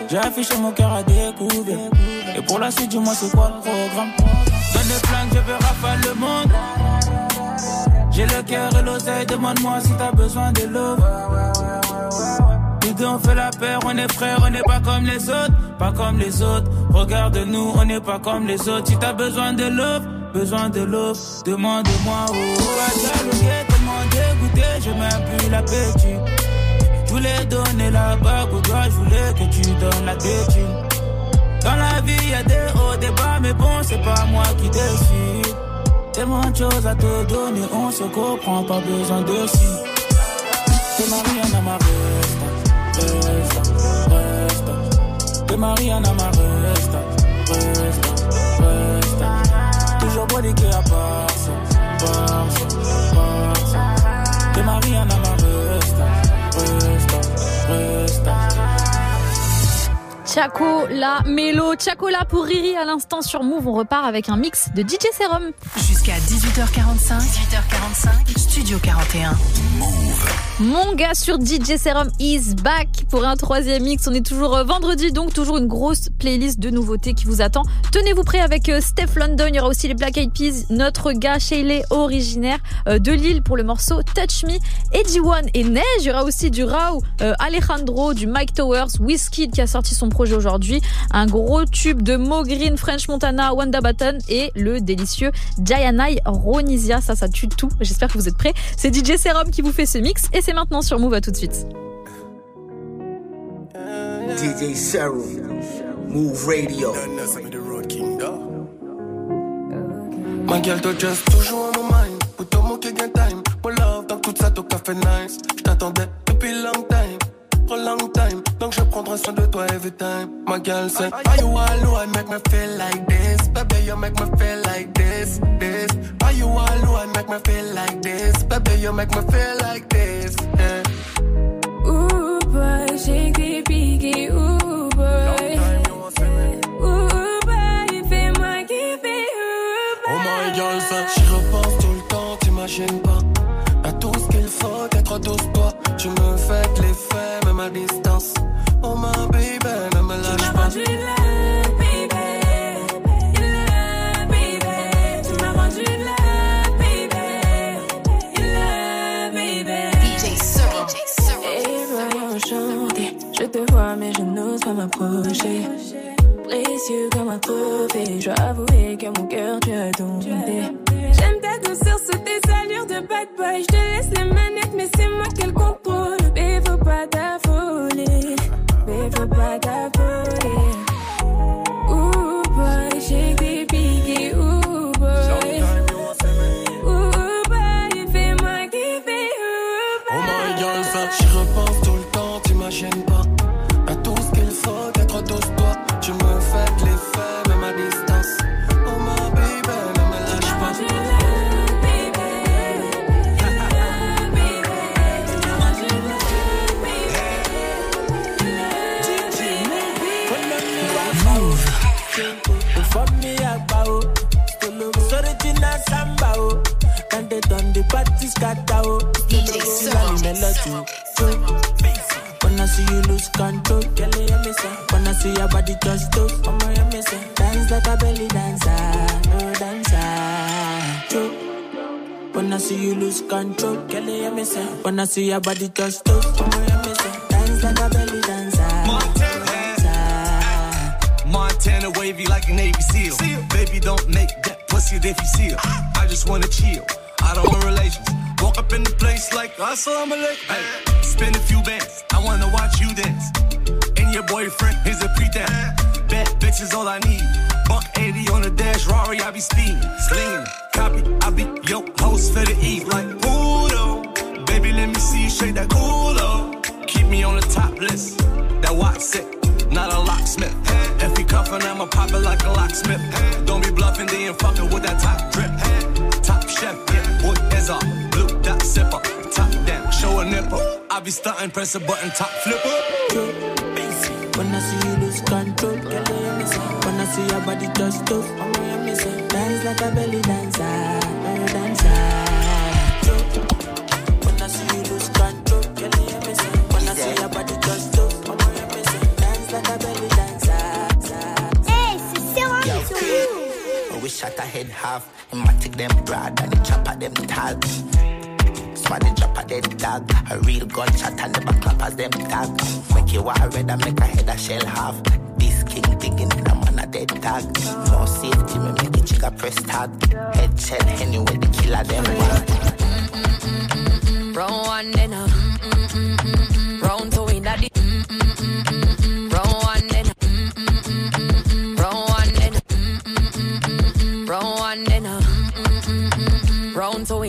[SPEAKER 37] J'ai affiché mon cœur à découvert. Et pour la suite, dis-moi c'est quoi le programme. Donne le flingue, je veux rafale le monde. J'ai le cœur et l'oseille, demande-moi si t'as besoin de love. Nous deux on fait la paire, on est frères, on n'est pas comme les autres, pas comme les autres. Regarde-nous, on n'est pas comme les autres. Si t'as besoin de love, besoin de love, demande-moi. Oh, oh, à dialoguer, tellement dégoûté, même plus l'appétit. Je voulais donner la bague au doigt, je voulais que tu donnes la tête. Dans la vie, y a des hauts, des bas, mais bon, c'est pas moi qui décide. Tellement de choses à te donner, on se comprend, pas besoin de si. T'es Mariana, ma resta, resta, resta. T'es Mariana, ma resta, resta, resta. Toujours boniqué à part ça, part ça, part ça. T'es ma
[SPEAKER 1] Chaco la mélo, Chaco la pour Riri à l'instant sur Move. On repart avec un mix de DJ Serum.
[SPEAKER 2] Jusqu'à 18h45, 18h45, Studio 41.
[SPEAKER 1] Mon gars sur DJ Serum is back pour un troisième mix. On est toujours euh, vendredi, donc toujours une grosse playlist de nouveautés qui vous attend. Tenez-vous prêts avec euh, Steph London. Il y aura aussi les Black Eyed Peas, notre gars Shayley originaire euh, de Lille pour le morceau Touch Me. Eddie One et Neige. Il y aura aussi du Rao, Alejandro, du Mike Towers, Whiskey qui a sorti son projet aujourd'hui. Un gros tube de Mo Green, French Montana, Wanda Baton et le délicieux Jayanai Ronisia. Ça, ça tue tout. J'espère que vous êtes prêts. C'est DJ Serum qui vous fait ce mix et c'est maintenant sur Move. À tout de suite.
[SPEAKER 38] DJ Serum, Move Radio.
[SPEAKER 19] Just toujours en mon mind. Pour ton mot qui gain time. Pour love, tout ça, ton café nice. J't'attendais depuis long time. Long time. Donc je prendrai soin de toi every time. Ma gueule, c'est. Are you alone? Make me feel like this. Baby, you make me feel like this. This. Are you alone? Make me feel like this. Baby, you make me feel like this.
[SPEAKER 24] Ooh boy, shake piquets, ooh boy. M'approcher. Précieux comme un trophée. Je avouer que mon cœur, tu as tombé. J'aime ta douceur sous tes allures de bad boy. Je te laisse les manettes, mais c'est moi qui le
[SPEAKER 37] Come on, hear me say Dance like a belly dancer No dancer True. Wanna see you lose control Girl, you hear me say Wanna see your body touch toes Come on, say Dance like a belly dancer
[SPEAKER 28] Montana wavy like a Navy SEAL. Baby, don't make that pussy difficile. I just wanna chill. I don't want relations. Walk up in the place like assalamu alaikum. Hey, spend a few bands. I wanna watch you dance. Your boyfriend is a pretense. Bad bitches all I need. Buck 80 on the dash, Rari, I be speeding. Slinging, copy, I be yo host for the eve. Like, Udo. Baby, let me see shake that culo. Keep me on the top list. That watch it, not a locksmith. If he cuffin', I'ma pop it like a locksmith. Don't be bluffing, then fucking with that top drip. Top chef, yeah, what is up? Blue dot sipper, top down, show a nipple. I be stunting, press a button, top flipper.
[SPEAKER 37] Wanna see you lose control. Girl, you hear me say Wanna see your body touch toes Come on, hear me say Dance like a belly dancer No dancer. Wanna see you lose control. Girl, you hear me say Wanna see your body touch toes Come on, hear me say Dance like a belly dancer
[SPEAKER 11] Hey, c'est Serum sur Move.
[SPEAKER 39] Oh, we shot a head half. Him a take them broad and the chopper them tall. Smarty drop a dead dog. A real gunshot and never clap as them tag. Make you war red and make a head a shell half. This king digging in a man a dead tag. No safety, me make the chica press tag. Shell anyway, the killer them want.
[SPEAKER 9] Round one dinner. Round two in a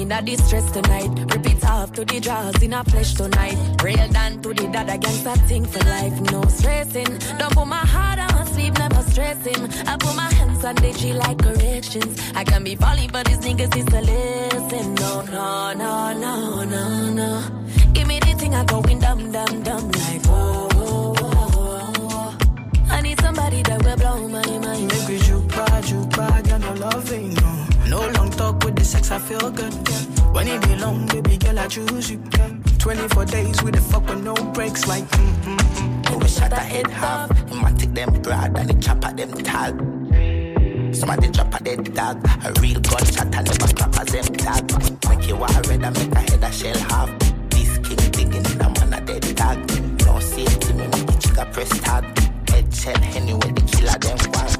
[SPEAKER 9] distress tonight. Repeat off to the draws in a flesh tonight. Real down to the dad against that thing for life. No stressing. Don't put my heart on my sleeve, never stressing. I put my hands on the G like corrections. I can be falling, but these niggas is to listen. No, no, no, no, no, no. Give me the thing I go in dumb, dumb, dumb like whoa, whoa. I need somebody that will blow my mind.
[SPEAKER 39] Sex, I feel good. Yeah. When it be long, baby girl, I choose you. 24 days with the fuck with no breaks, like mm mm mm.
[SPEAKER 24] We shut the head half. take them broad and the chopper them tall. Somebody drop a dead dog. A real gunshot and never clap as them tag. Make you war red and make a head a shell half. This king digging in a man a dead tag. No safety, me make the trigger press tag. Head shell anyway, the killer them want.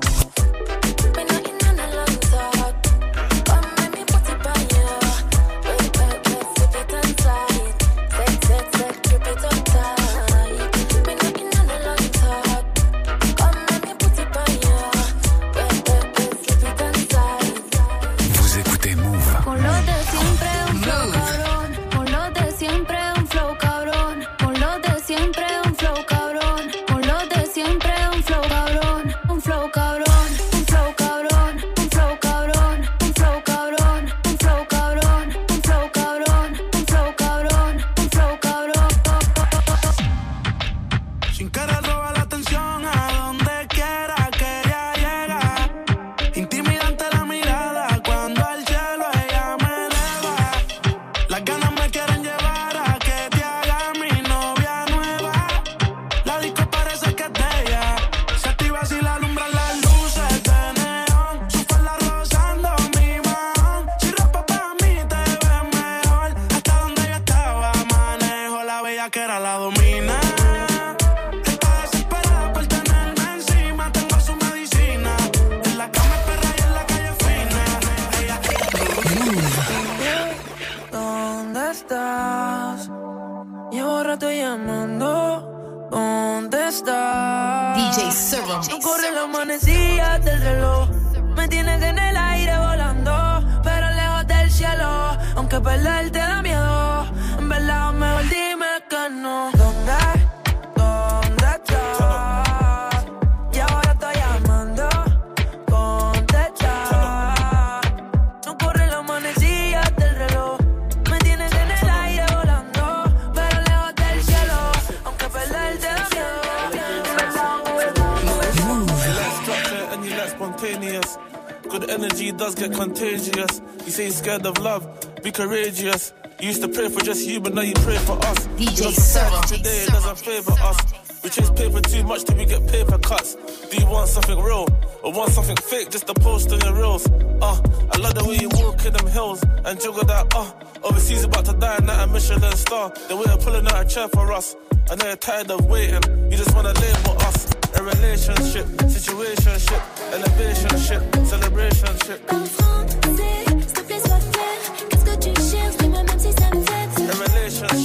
[SPEAKER 40] Be courageous. You used to pray for just you, but now you pray for us.
[SPEAKER 31] DJ
[SPEAKER 40] Your society
[SPEAKER 31] Servo.
[SPEAKER 40] today it doesn't favor us. We chase paper too much till we get paper cuts. Do you want something real or want something fake just to post on your reels? Uh, I love the way you walk in them hills and juggle that. Uh, overseas about to die, not a Michelin star. The way you're pulling out a chair for us. I know you're tired of waiting. You just wanna label us. A relationship, situationship, elevation ship,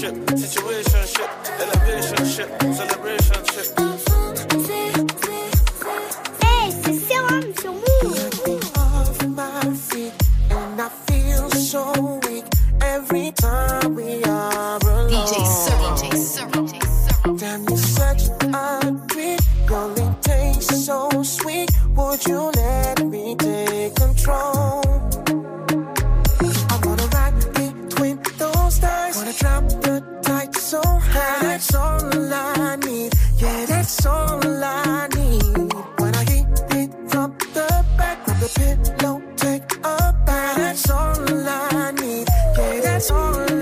[SPEAKER 40] relationship, situationship, elevation ship, celebration ship.
[SPEAKER 11] Hey, c'est Sérum sur Move.
[SPEAKER 36] off my feet and I feel so weak every time we are alone.
[SPEAKER 31] DJ Servo.
[SPEAKER 36] Damn, you're such a treat. Your lip tastes so sweet. Would you That's all I need. Yeah, that's all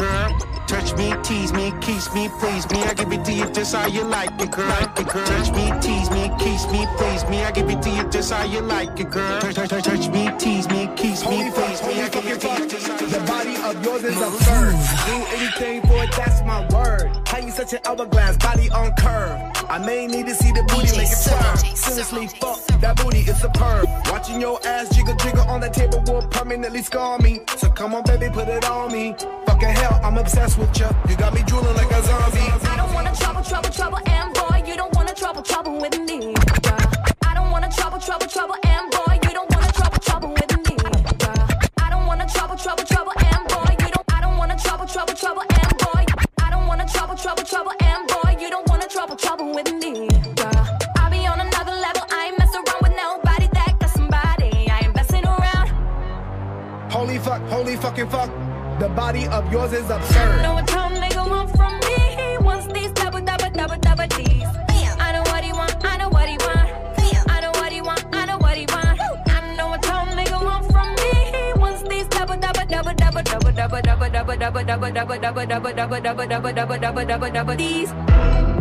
[SPEAKER 41] girl. touch me, tease me, kiss me, please me. I give it to you just how you like it, girl. Like it, girl. Touch me, tease me, kiss me, please me. I give it to you just how you like it, girl. Touch, touch, touch, touch me, tease me,
[SPEAKER 31] such an hourglass, body on curve. I may need to see the booty make it swerve. Seriously, fuck, that booty is superb. Watching your ass jiggle jiggle on the table will permanently scar me. So come on, baby, put it on me. Fucking hell, I'm obsessed with you. You got me drooling like a zombie.
[SPEAKER 9] I don't wanna trouble, trouble, trouble, and boy, you don't wanna trouble, trouble with me. Girl. I don't wanna trouble, trouble, trouble,
[SPEAKER 31] fuck, holy fucking fuck. The body of yours is absurd.
[SPEAKER 9] Know what time nigga want from me? He wants these double, double, double, double D's. I know what he want, I know what he want. I know what he want, I know what he want. I know what time nigga want from me? He wants these double, double, double, double, double, double, double, double, double, double, double, double, double, double, double, double, double, double, double, double D's.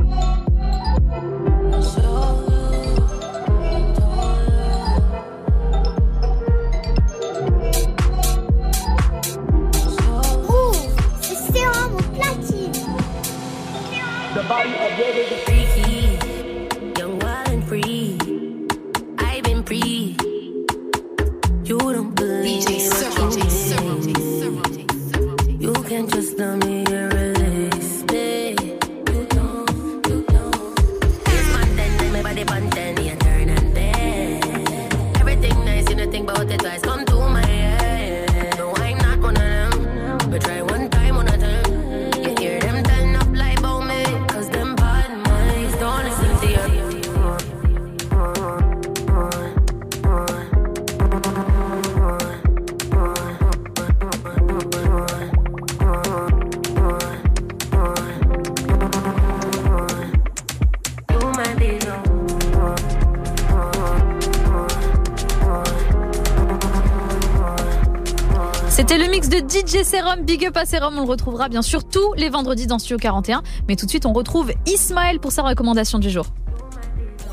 [SPEAKER 1] DJ Serum, Big Up à Serum. On le retrouvera bien sûr tous les vendredis dans Studio 41. Mais tout de suite, on retrouve Ismaël pour sa recommandation du jour.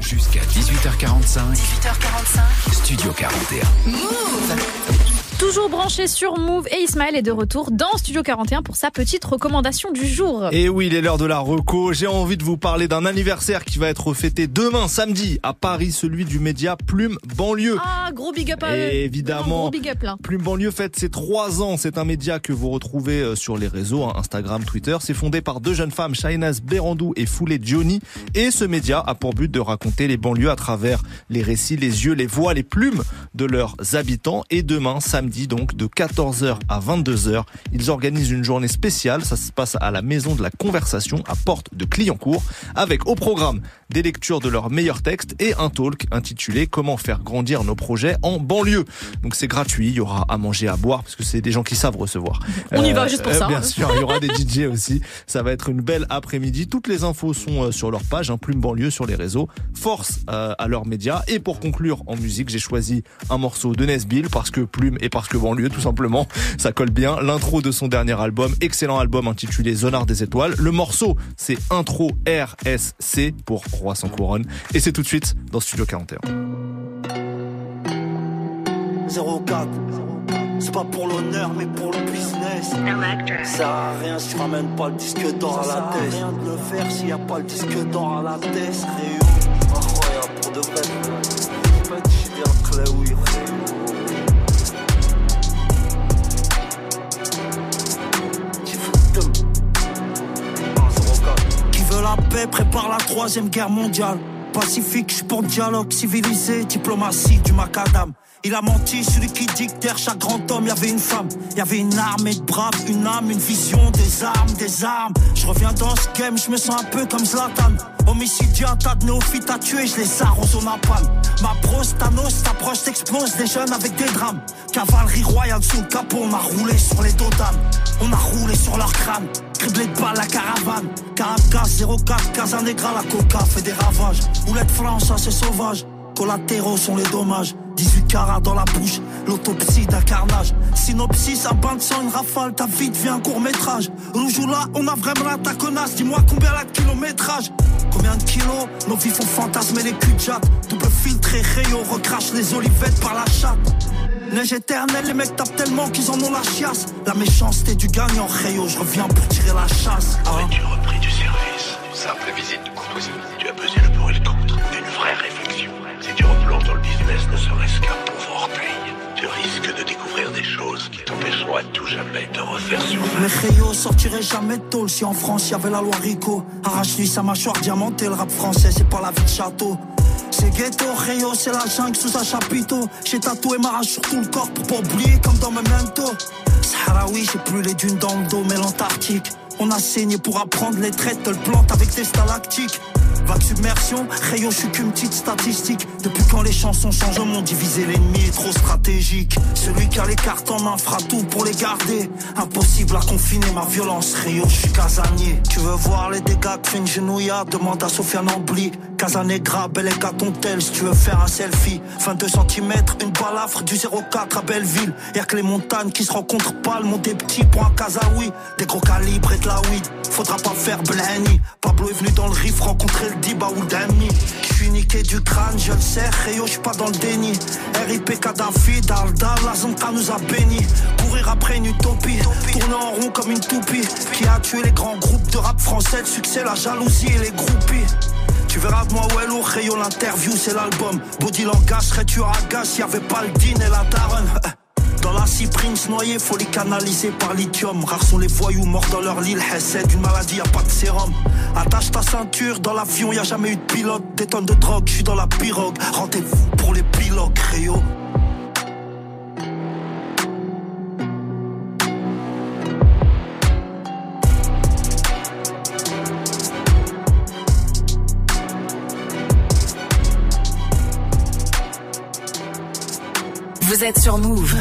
[SPEAKER 3] Jusqu'à 18h45.
[SPEAKER 2] 18h45.
[SPEAKER 3] Studio 41.
[SPEAKER 1] Toujours branché sur Move et Ismaël est de retour dans Studio 41 pour sa petite recommandation du jour.
[SPEAKER 21] Et oui, il est l'heure de la reco. J'ai envie de vous parler d'un anniversaire qui va être fêté demain, samedi, à Paris, celui du média Plume Banlieue.
[SPEAKER 1] Ah, big up à eux.
[SPEAKER 21] Évidemment.
[SPEAKER 1] Vraiment, gros big up là.
[SPEAKER 21] Plume Banlieue fête ses trois ans. C'est un média que vous retrouvez euh, sur les réseaux, hein, Instagram, Twitter. C'est fondé par deux jeunes femmes, Shainaz Berandou et Foulé Johnny. Et ce média a pour but de raconter les banlieues à travers les récits, les yeux, les voix, les plumes de leurs habitants. Et demain, samedi, donc, de 14h à 22h, ils organisent une journée spéciale. Ça se passe à la Maison de la Conversation à Porte de Clignancourt avec au programme des lectures de leurs meilleurs textes et un talk intitulé Comment faire grandir nos projets en banlieue. Donc c'est gratuit, il y aura à manger, à boire parce que c'est des gens qui savent recevoir.
[SPEAKER 1] On y va juste pour ça.
[SPEAKER 21] Bien sûr, il y aura des DJ aussi. Ça va être une belle après-midi. Toutes les infos sont euh, sur leur page, hein, Plume Banlieue sur les réseaux. Force euh, à leurs médias. Et pour conclure en musique, j'ai choisi un morceau de Nesbill parce que Plume et parce que Banlieue tout simplement. Ça colle bien. L'intro de son dernier album, excellent album intitulé Zonard des étoiles. Le morceau, c'est Intro RSC pour Roi sans couronne. Et c'est tout de suite dans Studio 41.
[SPEAKER 42] 04. C'est pas pour l'honneur, mais pour le business. Ça sert à rien si tu ramènes pas le disque d'or à la tête. Ça sert à rien de le faire s'il y a pas le disque d'or à la tête. Réu, incroyable pour de vrai.
[SPEAKER 43] Qui veut la paix prépare la troisième guerre mondiale. Pacifique, je suis pour le dialogue civilisé, diplomatie du macadam. Il a menti, celui qui dit que derrière chaque grand homme, y avait une femme. Y avait une armée de braves, une âme, une vision, des armes, des armes. Je reviens dans ce game, je me sens un peu comme Zlatan. Homicide, un tas de néophytes à tuer, je les arrose au napalm. Ma brosse, Thanos, t'approche, t'explose des jeunes avec des drames. Cavalerie royale sous le capot, on a roulé sur les dos. On a roulé sur leur crâne. Criblé de balles la caravane. Caracas 04, Casanegra, la coca fait des ravages. Oulette France, ça c'est sauvage. Collatéraux sont les dommages. 18 cara dans la bouche, l'autopsie d'un carnage. Synopsis, un bain de sang, une rafale, ta vie devient un court métrage. Rouge ou là, on a vraiment la taconasse, dis-moi combien la kilométrage. Combien de kilos Nos vies font fantasmer les culs de. Double filtré, rayon, recrache les olivettes par la chatte. Neige éternelle, les mecs tapent tellement qu'ils en ont la chiasse. La méchanceté du gagnant, rayon, je reviens pour tirer la chasse. hein.
[SPEAKER 44] Aurais-tu repris du service Simple visite de courtoisie. À tout jamais de refaire.
[SPEAKER 43] Mais Rayo sortirait jamais de tôle si en France y avait la loi Rico. Arrache-lui sa mâchoire diamantée, le rap français c'est pas la vie de château. C'est ghetto, Rayo, c'est la jungle sous un chapiteau. J'ai tatoué ma rage sur tout le corps pour pas oublier comme dans Memento. Sahraoui, j'ai plus les dunes dans le dos, mais l'Antarctique. On a saigné pour apprendre les traits, te le plante avec des stalactiques. Vague submersion, Rayo, je suis qu'une petite statistique. Depuis quand les chansons changent, mon divisé l'ennemi est trop stratégique. Celui qui a les cartes en main fera tout pour les garder. Impossible à confiner ma violence, Rayo, je suis casanier. Tu veux voir les dégâts que fait une genouillade Demande à Sofiane Ambly. Casanegra, bel tel si tu veux faire un selfie. 22 cm, une balafre du 04 à Belleville. Y'a que les montagnes qui se rencontrent pas, le monde est petit pour. Des gros calibres et de la weed. Faudra pas faire Blenny. Pablo est venu dans le riff rencontrer le Diba niqué du crâne, je le sais, Rayo, je suis pas dans le déni. RIP Kadhafi, Dalda, la Zonka nous a bénis. Courir après une utopie, tourner en rond comme une toupie. Qui a tué les grands groupes de rap français, le succès, la jalousie et les groupies. Tu verras de moi, ouais, lourd, Rayo, l'interview, c'est l'album. Body langage, serais tu à gasse, y'avait pas le din et la daronne. Dans la cyprine noyée, faut les canaliser par lithium. Rares sont les voyous morts dans leur lit. C'est d'une maladie, y a pas de sérum. Attache ta ceinture, dans l'avion, y a jamais eu de pilote. Des tonnes de drogue, je suis dans la pirogue. Rendez-vous pour les pilotes, Rayo.
[SPEAKER 2] Vous êtes sur Move.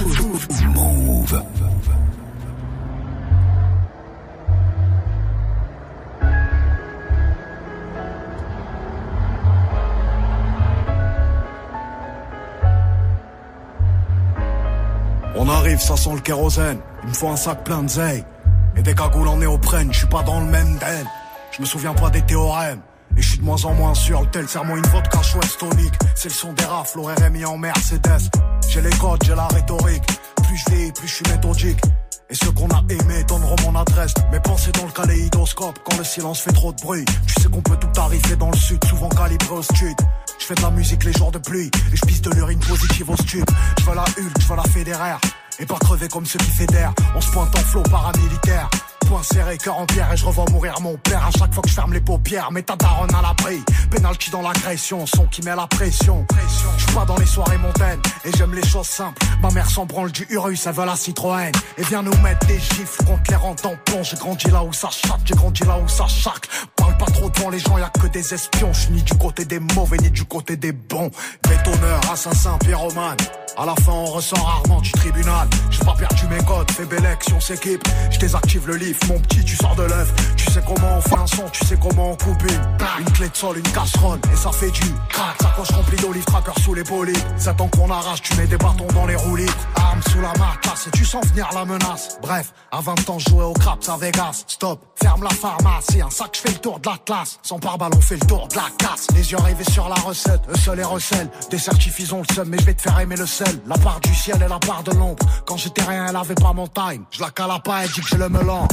[SPEAKER 45] On arrive, ça sent le kérosène. Il me faut un sac plein de zeille. Et des cagoules en néoprène, je suis pas dans le même den. Je me souviens pas des théorèmes. Et je suis de moins en moins sûr, le tel serment une vodka chouette tonique. C'est le son des rafles, RMI en Mercedes. J'ai les codes, j'ai la rhétorique. Plus je vieillis, plus je suis méthodique. Et ceux qu'on a aimés donneront mon adresse. Mes pensées dans le kaléidoscope quand le silence fait trop de bruit. Tu sais qu'on peut tout arriver dans le sud, souvent calibré au street. Je fais de la musique les jours de pluie et je pisse de l'urine positive au stup. Je veux la Hulk, je veux la fédéraire. Et pas crever comme ceux qui fédèrent. On se pointe en flot paramilitaire. Point serré, cœur en pierre et je revois mourir mon père à chaque fois que je ferme les paupières. Mais ta daronne à l'abri, pénalty dans l'agression, son qui met la pression. Je pas dans les soirées montaines et j'aime les choses simples. Ma mère s'en du Urus, elle veut la Citroën. Et vient nous mettre des gifles contre les en plomb. J'ai grandi là où ça chatte, j'ai grandi là où ça chaque. Parle pas trop devant les gens, y a que des espions. Je suis ni du côté des mauvais ni du côté des bons. Bétonneur, assassin, pyromane. À la fin, on ressort rarement du tribunal. J'ai pas perdu mes codes, fais belle action, s'équipe. Je désactive le livre, mon petit, tu sors de l'œuf. Tu sais comment on fait un son, tu sais comment on coupe une. Une clé de sol, une casserole, et ça fait du crack. Sacoche remplie d'olive, tracker sous les bolides. C'est temps qu'on arrache, tu mets des bâtons dans les roulis. Arme sous la matelasse, et tu sens venir la menace. Bref, à 20 ans, jouais au craps à Vegas. Stop, ferme la pharmacie. Un sac, je fais le tour de l'Atlas. Sans pare-balles, on fait le tour de la casse. Les yeux rivés sur la recette, eux seuls les recèlent. Des ont le seum, mais je vais te faire aimer le sel. La part du ciel et la part de l'ombre. Quand j'étais rien, elle avait pas mon time. Je la cala pas, elle dit que j'ai le melon.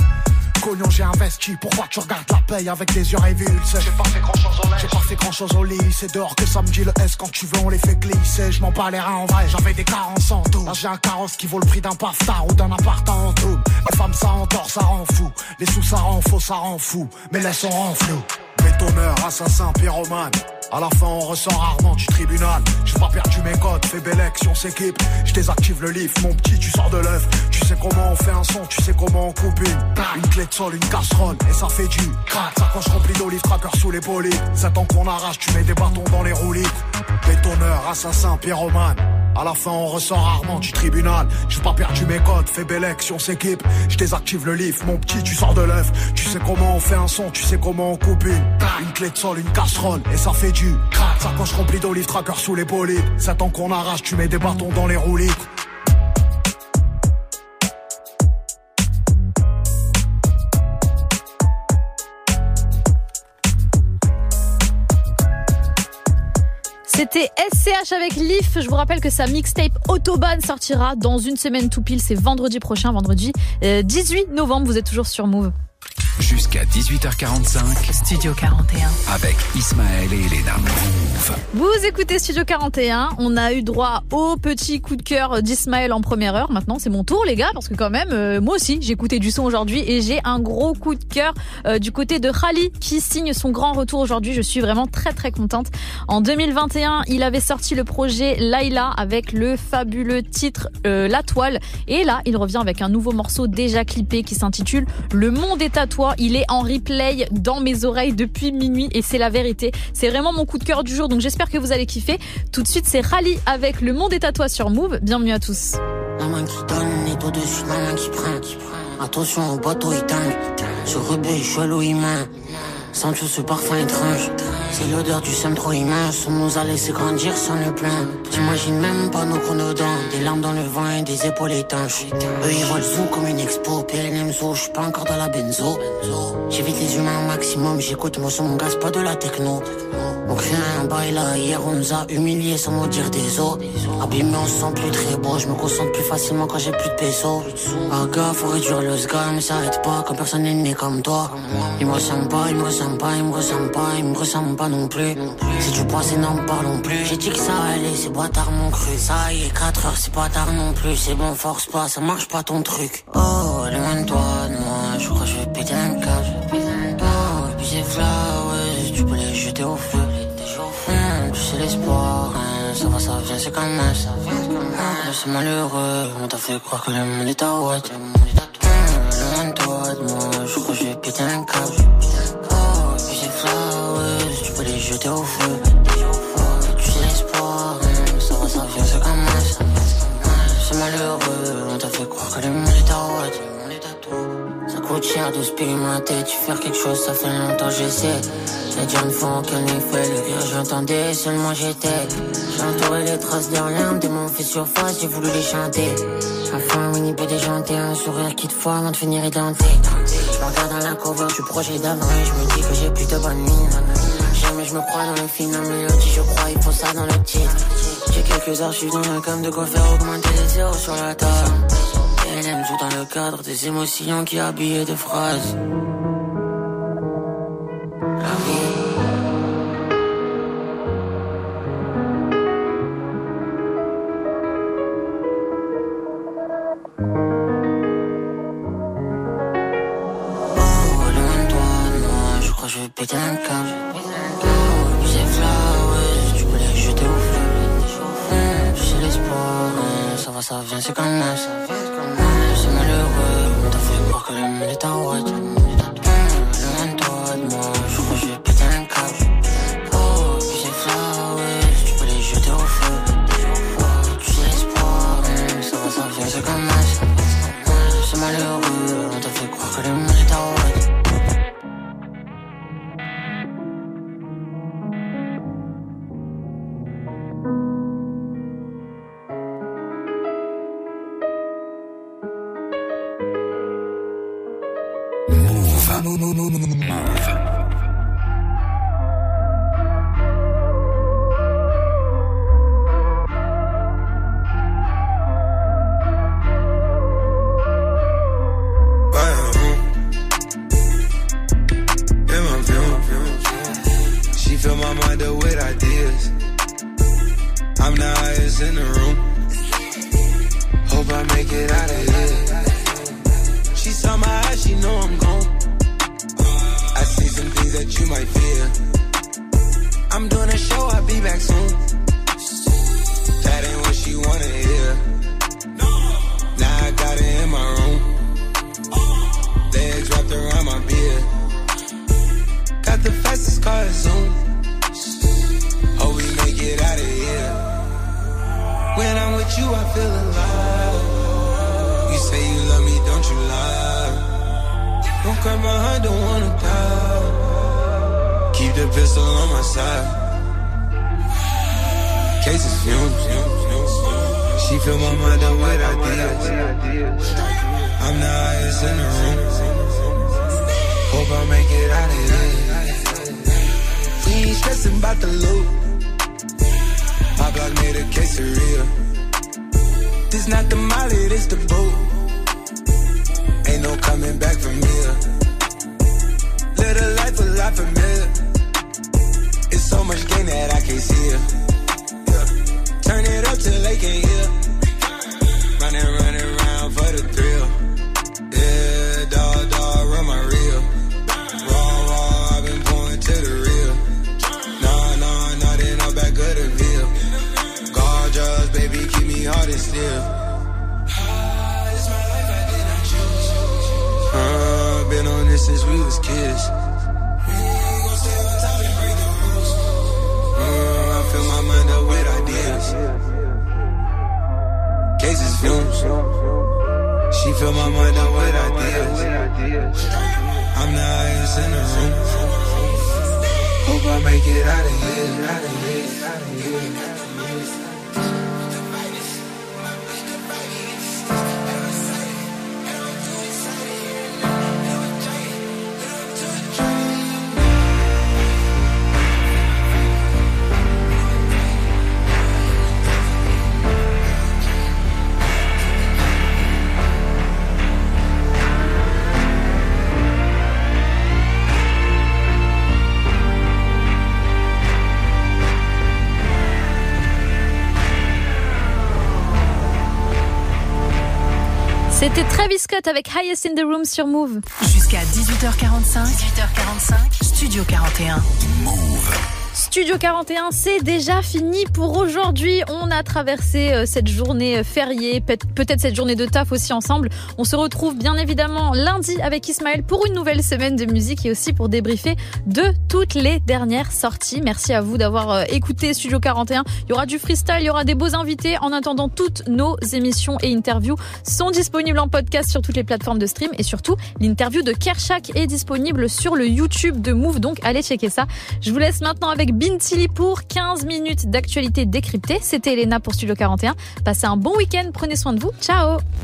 [SPEAKER 45] Cognon, j'ai investi. Pourquoi tu regardes la paye avec les yeux révulsés? J'ai pas fait grand chose au J'ai pas fait grand chose au lit. C'est dehors que ça me dit le S. Quand tu veux, on les fait glisser. Je m'en bats les reins en vrai. J'avais des carences en tout. Là, j'ai un carrosse qui vaut le prix d'un paftar ou d'un appart en tout. Les femmes, ça endort, ça rend fou. Les sous, ça rend faux, ça rend fou. Mais laisse, on rend flou. Bétonneur, assassin, pyromane. À la fin, on ressort rarement du tribunal. J'ai pas perdu mes codes, fais belle action, s'équipe. Je désactive le livre, mon petit, tu sors de l'œuf. Tu sais comment on fait un son, tu sais comment on coupe une. Une clé de sol, une casserole, et ça fait du crack. Sacoche remplie d'olive, tracker sous les bolides. C'est temps qu'on arrache, tu mets des bâtons dans les roulis. Bétonneur, assassin, pyromane. À la fin, on ressort rarement du tribunal. J'ai pas perdu mes codes, fais belle on s'équipe. Je désactive le lift, mon petit, tu sors de l'œuf. Tu sais comment on fait un son, tu sais comment on coupe une. Une clé de sol, une casserole, et ça fait du crack. Sacoche remplie d'olive tracker sous les bolides. Ça tant qu'on arrache, tu mets des bâtons dans les roulis.
[SPEAKER 1] C'était SCH avec Leaf. Je vous rappelle que sa mixtape Autobahn sortira dans une semaine tout pile. C'est vendredi prochain, vendredi 18 euh, novembre. Vous êtes toujours sur Move.
[SPEAKER 3] Jusqu'à 18h45.
[SPEAKER 2] Studio 41.
[SPEAKER 3] Avec Ismaël et Elena.
[SPEAKER 1] Vous écoutez Studio 41. On a eu droit au petit coup de cœur d'Ismaël en première heure. Maintenant, c'est mon tour, les gars, parce que quand même, euh, moi aussi, j'ai écouté du son aujourd'hui et j'ai un gros coup de cœur euh, du côté de Khali qui signe son grand retour aujourd'hui. Je suis vraiment très très contente. En 2021, il avait sorti le projet Laila avec le fabuleux titre euh, La Toile. Et là, il revient avec un nouveau morceau déjà clippé qui s'intitule Le Monde est à Il est en replay dans mes oreilles depuis minuit et c'est la vérité. C'est vraiment mon coup de cœur du jour, donc j'espère que vous allez kiffer. Tout de suite, c'est Rally avec Le Monde est à toi sur Move. Bienvenue à tous.
[SPEAKER 46] C'est l'odeur du sang trop immense. On nous a laissé grandir sans le plein. T'imagines même pas nos chronodents. Des larmes dans le vent et des épaules étanches. Eux ils voient le zoo comme une expo. PLM zoo, j'suis pas encore dans la benzo. J'évite les humains au maximum. J'écoute mon son, mon gaz, pas de la techno. On crée un bail là, hier on nous a humiliés sans nous dire des os. Abîmé, on se sent plus très beau. Je me concentre plus facilement quand j'ai plus de pesos. Ah gars, faut réduire le sga, mais ça arrête pas quand personne n'est né comme toi. Il me ressemble pas, il me ressemble pas, il me ressemble pas, il me ressemble pas non plus. Si tu penses n'en parlons plus. J'ai dit que ça allait, c'est tard mon cru. Ça y est, 4 heures, c'est pas tard non plus. C'est bon, force pas, ça marche pas ton truc. Oh, loin de toi, de moi, je crois que je vais péter un câble. Oh, puis c'est tu peux les jeter au feu. Sais l'espoir, hein, ça va, ça vient, c'est comme ça. Hum, c'est malheureux, on t'a fait croire que le monde est à ouais. Loin de toi, de moi, je crois que je vais péter un câble tu peux les jeter au feu. Tu sais l'espoir, ça va, ça vient, c'est comme ça. C'est malheureux, on t'a fait croire que le monde est cher de spérimenter, tu faire quelque chose, ça fait longtemps j'essaie. Les dire ne font aucun effet, le rire j'entendais, seulement j'étais. J'ai entouré les traces des larmes, des mots fait surface, j'ai voulu les chanter. Enfin, Winnie peut déjanter, un sourire qui te foire avant de finir édenté. Je regarde dans la cover du projet d'avant et je me dis que j'ai plus de bonne mine. Jamais je me crois dans les films, la mélodie, je crois, il faut ça dans le titre. J'ai quelques archives dans la cam de quoi faire augmenter les zéros sur la table. Aime tout dans le cadre des émotions qui habillent des phrases. ça vient, c'est comme ça. C'est malheureux, on t'a fait croire que might feel. I'm doing a show, I'll be back soon. That ain't what she wanna hear. Now I got it in my room. Legs wrapped around my beard. Got the fastest car to Zoom. Hope we make it out of here. When I'm
[SPEAKER 28] with you, I feel alive. You say you love me, don't you lie? Don't cry my heart, don't wanna pistol on my side. Cases fumes. She fill my mind up with ideas. I'm the highest in the room. Hope I make it out of here. We ain't stressing about the loot. My block made a quesadilla. This not the molly, this the boot. Ain't no coming back from here. Live a life a lot familiar. So much gain that I can't see it. Turn it up till they can't hear. Running, running around for the thrill. Yeah, dog, dog, run my reel. Raw, raw, I've been going to the real. Nah, nah, nah, then I'm back of the veil. Gorgeous, baby, keep me hard and still. How is my life? I did not choose. Been on this since we was kids. Fill my mind up with ideas. I'm the highest in the room. Hope I make it out of here, out of here, out of here.
[SPEAKER 1] C'était Travis Scott avec Highest in the Room sur Move.
[SPEAKER 2] Jusqu'à 18h45. 18h45. Studio 41.
[SPEAKER 1] Studio 41, c'est déjà fini pour aujourd'hui. On a traversé euh, cette journée fériée, peut- peut-être cette journée de taf aussi ensemble. On se retrouve bien évidemment lundi avec Ismaël pour une nouvelle semaine de musique et aussi pour débriefer de toutes les dernières sorties. Merci à vous d'avoir euh, écouté Studio 41. Il y aura du freestyle, il y aura des beaux invités. En attendant, toutes nos émissions et interviews sont disponibles en podcast sur toutes les plateformes de stream et surtout l'interview de Kershak est disponible sur le YouTube de Move. Donc allez checker ça. Je vous laisse maintenant avec Bintili pour 15 minutes d'actualité décryptée. C'était Elena pour Studio 41. Passez un bon week-end, prenez soin de vous. Ciao